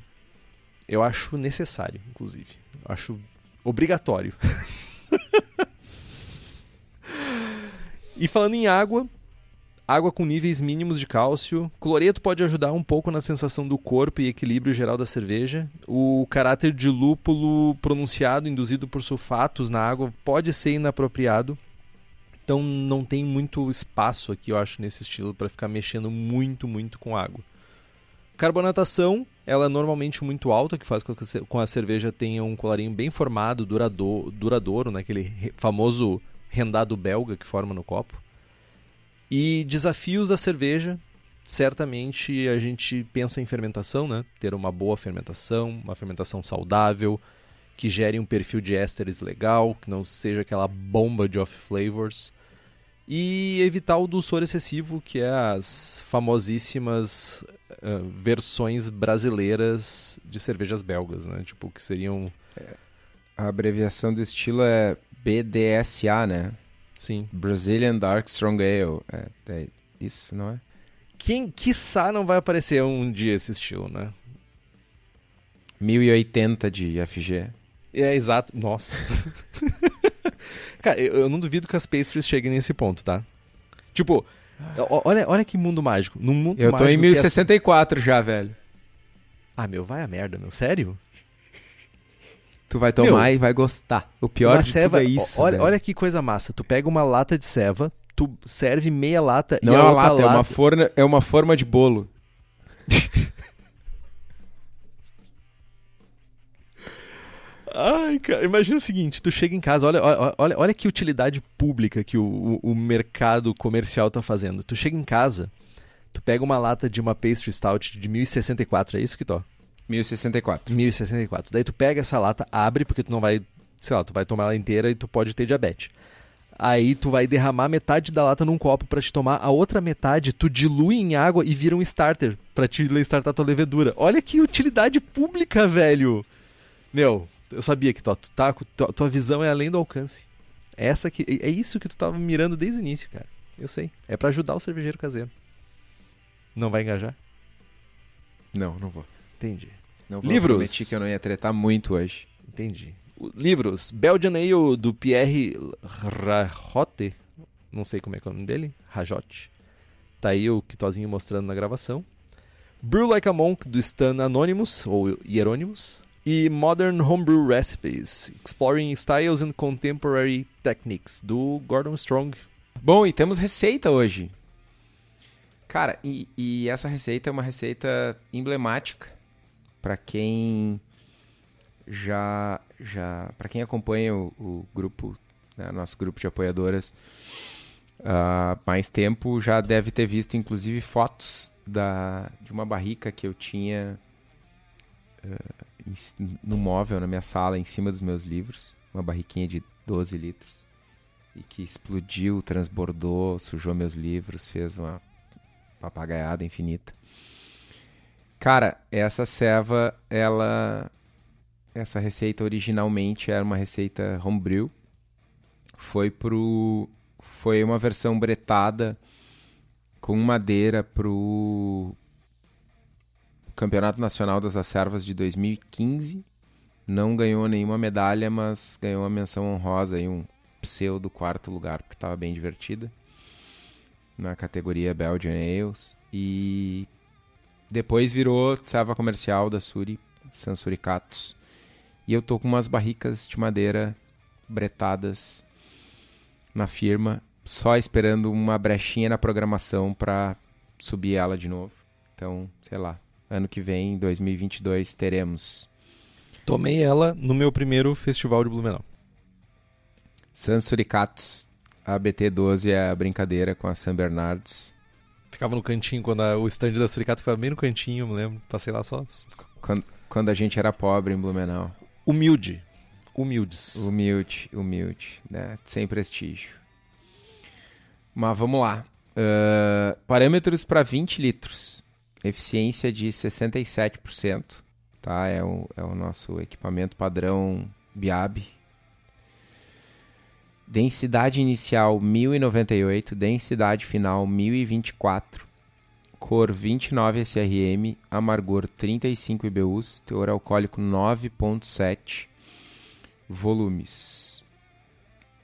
eu acho necessário, inclusive. Eu acho obrigatório. e falando em água, água com níveis mínimos de cálcio. Cloreto pode ajudar um pouco na sensação do corpo e equilíbrio geral da cerveja. O caráter de lúpulo pronunciado, induzido por sulfatos na água, pode ser inapropriado. Então não tem muito espaço aqui, eu acho, nesse estilo para ficar mexendo muito, muito com água. Carbonatação, ela é normalmente muito alta, que faz com que a cerveja tenha um colarinho bem formado, duradouro, duradouro né? aquele famoso rendado belga que forma no copo. E desafios da cerveja, certamente a gente pensa em fermentação, né? Ter uma boa fermentação, uma fermentação saudável, que gere um perfil de ésteres legal, que não seja aquela bomba de off flavors. E evitar o dulçor excessivo, que é as famosíssimas uh, versões brasileiras de cervejas belgas, né? Tipo, que seriam. A abreviação do estilo é BDSA, né? Sim. Brazilian Dark Strong Ale. É, é isso, não é? Quem, quiçá, não vai aparecer um dia esse estilo, né? 1080 de FG. É, exato. Nossa. Cara, eu, eu, não duvido que as pastries cheguem nesse ponto, tá? Tipo, olha, olha que mundo mágico. Num mundo eu tô em 1064 já, velho. Ah, meu, vai a merda, meu. Sério? Tu vai tomar meu, e vai gostar. O pior de ceva, tudo é isso. Olha, olha que coisa massa. Tu pega uma lata de ceva, tu serve meia lata Não e é uma lata, lata... é uma, forna, é uma forma de bolo. Ai, cara, imagina o seguinte, tu chega em casa, olha, olha, olha que utilidade pública que o, o, o mercado comercial tá fazendo. Tu chega em casa, tu pega uma lata de uma pastry stout de 1064, é isso que tô? 1064. 1064. Daí tu pega essa lata, abre, porque tu não vai, sei lá, tu vai tomar ela inteira e tu pode ter diabetes. Aí tu vai derramar metade da lata num copo para te tomar, a outra metade tu dilui em água e vira um starter para te startar tua levedura. Olha que utilidade pública, velho. Meu, eu sabia que tu, tu tá, tua, tua visão é além do alcance. Essa que é isso que tu tava mirando desde o início, cara. Eu sei. É para ajudar o cervejeiro caseiro. Não vai engajar? Não, não vou. Entendi. Não vou. Livros. Prometi que eu não ia tretar muito hoje. Entendi. Livros. Belgian Ale do Pierre Rajotte. Não sei como é que é o nome dele. Rajotte. Tá aí o Kitozinho mostrando na gravação. Brew Like a Monk do Stan Anonymous, ou Hieronymus e Modern Homebrew Recipes, Exploring Styles and Contemporary Techniques, do Gordon Strong. Bom, e temos receita hoje. Cara, e, e essa receita é uma receita emblemática para quem já já para quem acompanha o, o grupo, né, nosso grupo de apoiadoras há uh, mais tempo já deve ter visto inclusive fotos da de uma barrica que eu tinha uh, no móvel na minha sala, em cima dos meus livros, uma barriquinha de 12 litros, e que explodiu, transbordou, sujou meus livros, fez uma papagaiada infinita. Cara, essa ceva, ela. Essa receita originalmente era uma receita homebrew. Foi pro. Foi uma versão bretada com madeira pro Campeonato Nacional das Acervas de 2015. Não ganhou nenhuma medalha, mas ganhou uma menção honrosa e um pseudo quarto lugar, porque estava bem divertida. Na categoria Belgian Ales. E depois virou serva comercial da Suri, Sansuricatos. E eu tô com umas barricas de madeira bretadas na firma, só esperando uma brechinha na programação para subir ela de novo. Então, sei lá, ano que vem, 2022, teremos. Tomei ela no meu primeiro festival de Blumenau. Sansuricatos, a BT12 é a brincadeira com a San Bernardos. Ficava no cantinho, quando a, o stand da Suricato ficava bem no cantinho, eu me lembro. Passei lá só. Quando, quando a gente era pobre em Blumenau. Humilde. humildes. Humilde, humilde, né? Sem prestígio. Mas vamos lá. Uh, parâmetros para 20 litros. Eficiência de 67%. Tá? É, o, é o nosso equipamento padrão BIAB. Densidade inicial 1098, densidade final 1024, cor 29 SRM, amargor 35 IBUs, teor alcoólico 9.7, volumes.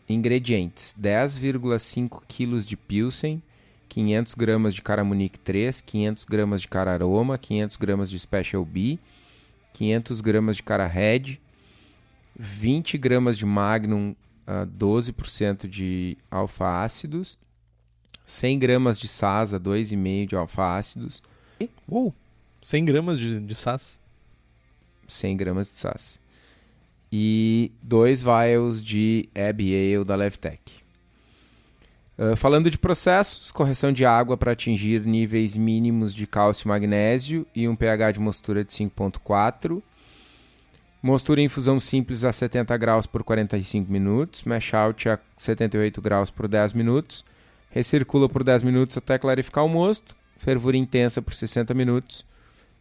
Ingredientes: 10,5 kg de Pilsen, 500 gramas de Caramunique 3, 500 gramas de Cara Aroma, 500 gramas de Special B, 500 gramas de Cara Red, 20 gramas de Magnum uh, 12% de alfa-ácidos, 100 gramas de SAS a 2,5% de alfa-ácidos. Uou! 100 gramas de, de SAS? 100 gramas de SAS. E dois vials de Abbey Ale da Levtech. Uh, falando de processos, correção de água para atingir níveis mínimos de cálcio e magnésio e um pH de mostura de 5.4 Mostura em infusão simples a 70 graus por 45 minutos, mash out a 78 graus por 10 minutos, recircula por 10 minutos até clarificar o mosto, fervura intensa por 60 minutos,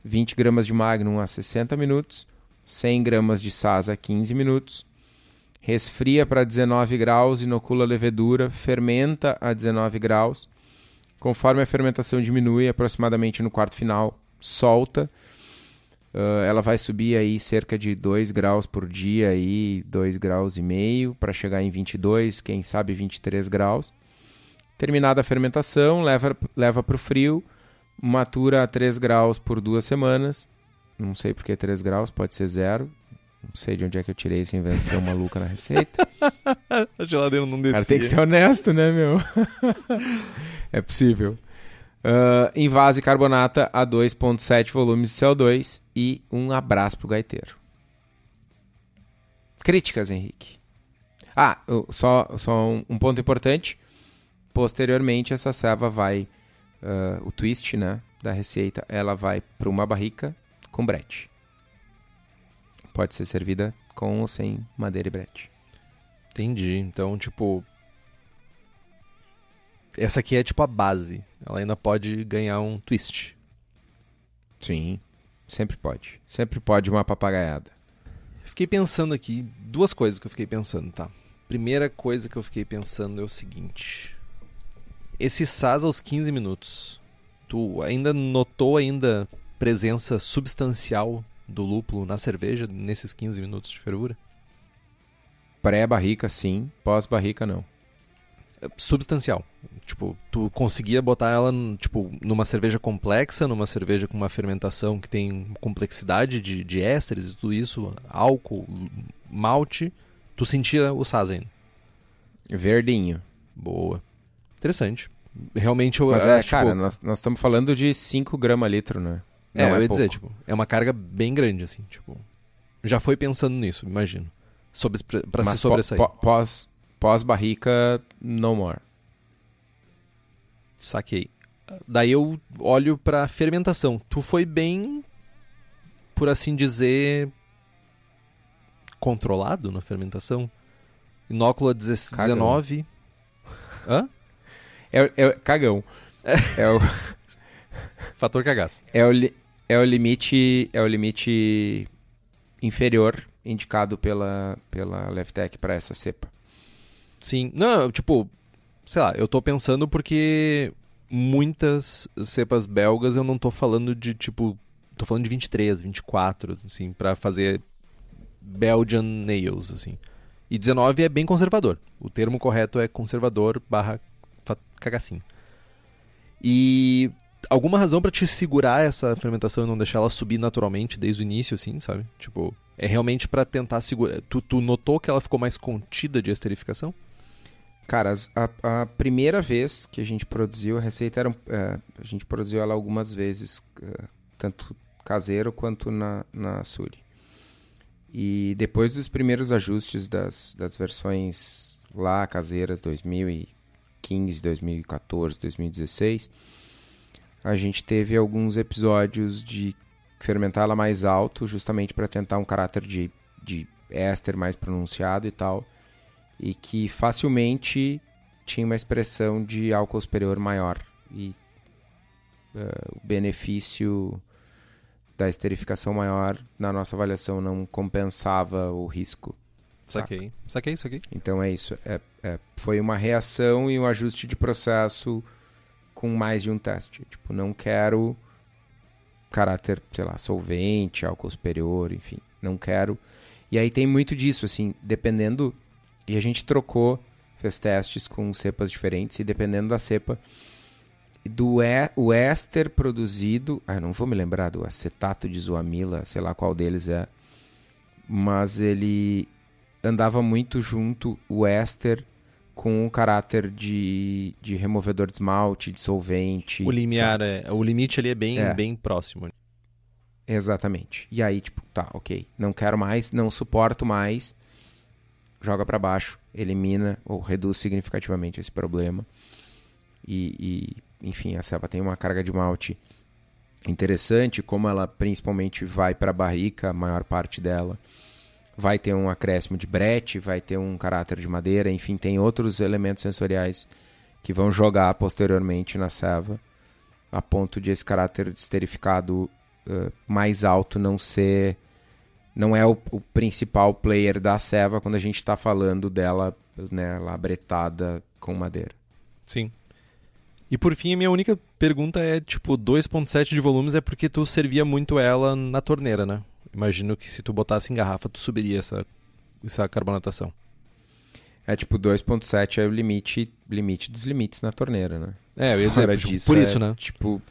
20 gramas de magnum a 60 minutos, 100 gramas de sas a 15 minutos, resfria para 19 graus, inocula a levedura, fermenta a 19 graus, conforme a fermentação diminui aproximadamente no quarto final, solta, Uh, ela vai subir aí cerca de 2 graus por dia, aí, 2 graus e meio, para chegar em 22, quem sabe 23 graus. Terminada a fermentação, leva, leva para o frio, matura a 3 graus por duas semanas. Não sei por que 3 graus, pode ser zero. Não sei de onde é que eu tirei essa invenção maluca na receita. a geladeira não descia. Cara, tem que ser honesto, né, meu? é possível. Uh, invase carbonata a 2,7 volumes de CO2 e um abraço pro gaiteiro. Críticas, Henrique. Ah, só, só um, um ponto importante. Posteriormente, essa serva vai. Uh, o twist né, da receita ela vai para uma barrica com brete. Pode ser servida com ou sem madeira e brete. Entendi. Então, tipo, essa aqui é tipo a base. Ela ainda pode ganhar um twist. Sim, sempre pode. Sempre pode uma papagaiada. Fiquei pensando aqui, duas coisas que eu fiquei pensando, tá? Primeira coisa que eu fiquei pensando é o seguinte. Esse SAS aos 15 minutos, tu ainda notou ainda presença substancial do lúpulo na cerveja nesses 15 minutos de fervura? Pré-barrica sim, pós-barrica não substancial. Tipo, tu conseguia botar ela tipo, numa cerveja complexa, numa cerveja com uma fermentação que tem complexidade de, de ésteres e tudo isso, álcool, malte, tu sentia o saz ainda. Verdinho. Boa. Interessante. Realmente eu Mas é, tipo... cara, nós, nós estamos falando de 5 gramas litro, né? Não, é, eu ia pouco. dizer, tipo, é uma carga bem grande, assim, tipo. Já foi pensando nisso, imagino. Sobre, pra Mas se sobressair. Pós, Pós-barrica, no more. Saquei. Daí eu olho pra fermentação. Tu foi bem, por assim dizer, controlado na fermentação? Inócula 19. Hã? É, é cagão. É, é o fator cagaço. É o, li... é o limite é o limite inferior indicado pela pela Leftec para essa cepa. Sim. Não, tipo, sei lá, eu tô pensando porque muitas cepas belgas eu não tô falando de tipo. Tô falando de 23, 24, assim, para fazer Belgian nails, assim. E 19 é bem conservador. O termo correto é conservador barra cagacinho. E alguma razão para te segurar essa fermentação e não deixar ela subir naturalmente desde o início, assim, sabe? Tipo, é realmente para tentar segurar. Tu, tu notou que ela ficou mais contida de esterificação? Cara, a, a, primeira vez que a gente produziu a receita era. É, a gente produziu ela algumas vezes, é, tanto caseiro quanto na, na Suri. E depois dos primeiros ajustes das, das versões lá caseiras 2015, 2014, 2016, a gente teve alguns episódios de fermentar ela mais alto, justamente para tentar um caráter de, de éster mais pronunciado e tal, e que facilmente tinha uma expressão de álcool superior maior. E uh, o benefício da esterificação maior, na nossa avaliação, não compensava o risco. Saquei, saquei, saquei. Então é isso. É, é, foi uma reação e um ajuste de processo com mais de um teste. Tipo, não quero caráter, sei lá, solvente, álcool superior, enfim. Não quero. E aí tem muito disso, assim, dependendo. E a gente trocou, fez testes com cepas diferentes, e dependendo da cepa, do é, o éster produzido. Ah, não vou me lembrar do acetato de zoamila, sei lá qual deles é. Mas ele andava muito junto, o éster, com o caráter de, de removedor de esmalte, de solvente. O limiar, é, o limite ali é bem, é. bem próximo. Exatamente. E aí, tipo, tá, ok. Não quero mais, não suporto mais. Joga para baixo, elimina ou reduz significativamente esse problema. E, e, enfim, a selva tem uma carga de malte interessante, como ela principalmente vai para a barrica, a maior parte dela. Vai ter um acréscimo de brete, vai ter um caráter de madeira, enfim, tem outros elementos sensoriais que vão jogar posteriormente na serva, a ponto de esse caráter esterificado uh, mais alto não ser. Não é o, o principal player da serva quando a gente está falando dela né, labretada com madeira. Sim. E por fim, a minha única pergunta é, tipo, 2.7 de volumes é porque tu servia muito ela na torneira, né? Imagino que se tu botasse em garrafa, tu subiria essa, essa carbonatação. É tipo 2.7 é o limite, limite dos limites na torneira, né? É, eu ia dizer, tipo, disso, por isso, é, né? Tipo,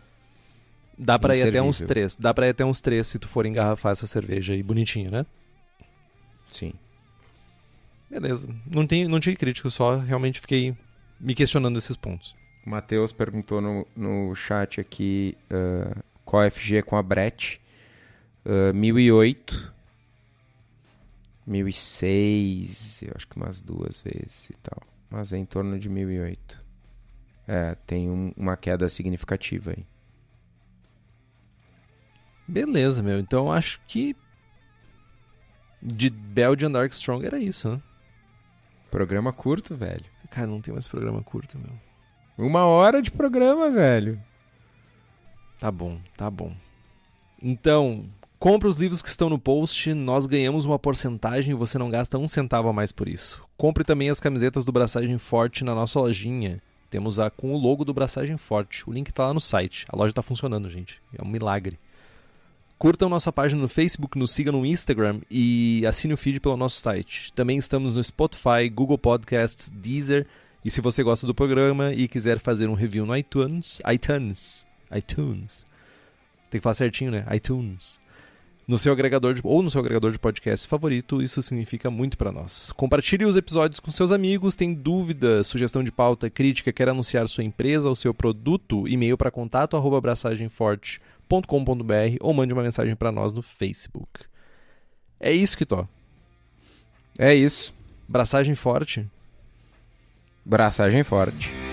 dá para ir até uns 3. Dá para ir até uns 3 se tu for engarrafar essa cerveja aí bonitinha, né? Sim. Beleza. Não, tem, não tinha crítico, só realmente fiquei me questionando esses pontos. O Matheus perguntou no, no chat aqui uh, qual é FG com a Brett. Uh, 1008. 1006, eu acho que umas duas vezes e tal. Mas é em torno de 1008. É, tem um, uma queda significativa aí. Beleza, meu. Então acho que de Belgian Dark Strong era isso, né? Programa curto, velho. Cara, não tem mais programa curto, meu. Uma hora de programa, velho. Tá bom, tá bom. Então, compra os livros que estão no post, nós ganhamos uma porcentagem e você não gasta um centavo a mais por isso. Compre também as camisetas do Braçagem Forte na nossa lojinha. Temos a com o logo do Braçagem Forte. O link tá lá no site. A loja tá funcionando, gente. É um milagre. Curtam nossa página no Facebook, nos siga no Instagram e assine o feed pelo nosso site. Também estamos no Spotify, Google Podcasts, Deezer e se você gosta do programa e quiser fazer um review no iTunes, iTunes, iTunes, tem que falar certinho, né? iTunes. No seu agregador de, ou no seu agregador de podcast favorito, isso significa muito para nós. Compartilhe os episódios com seus amigos. Tem dúvida, sugestão de pauta, crítica, quer anunciar sua empresa ou seu produto? E-mail para contato@abraçagemforte.com.br ou mande uma mensagem para nós no Facebook. É isso que tô. É isso. Braçagem forte. Braçagem forte.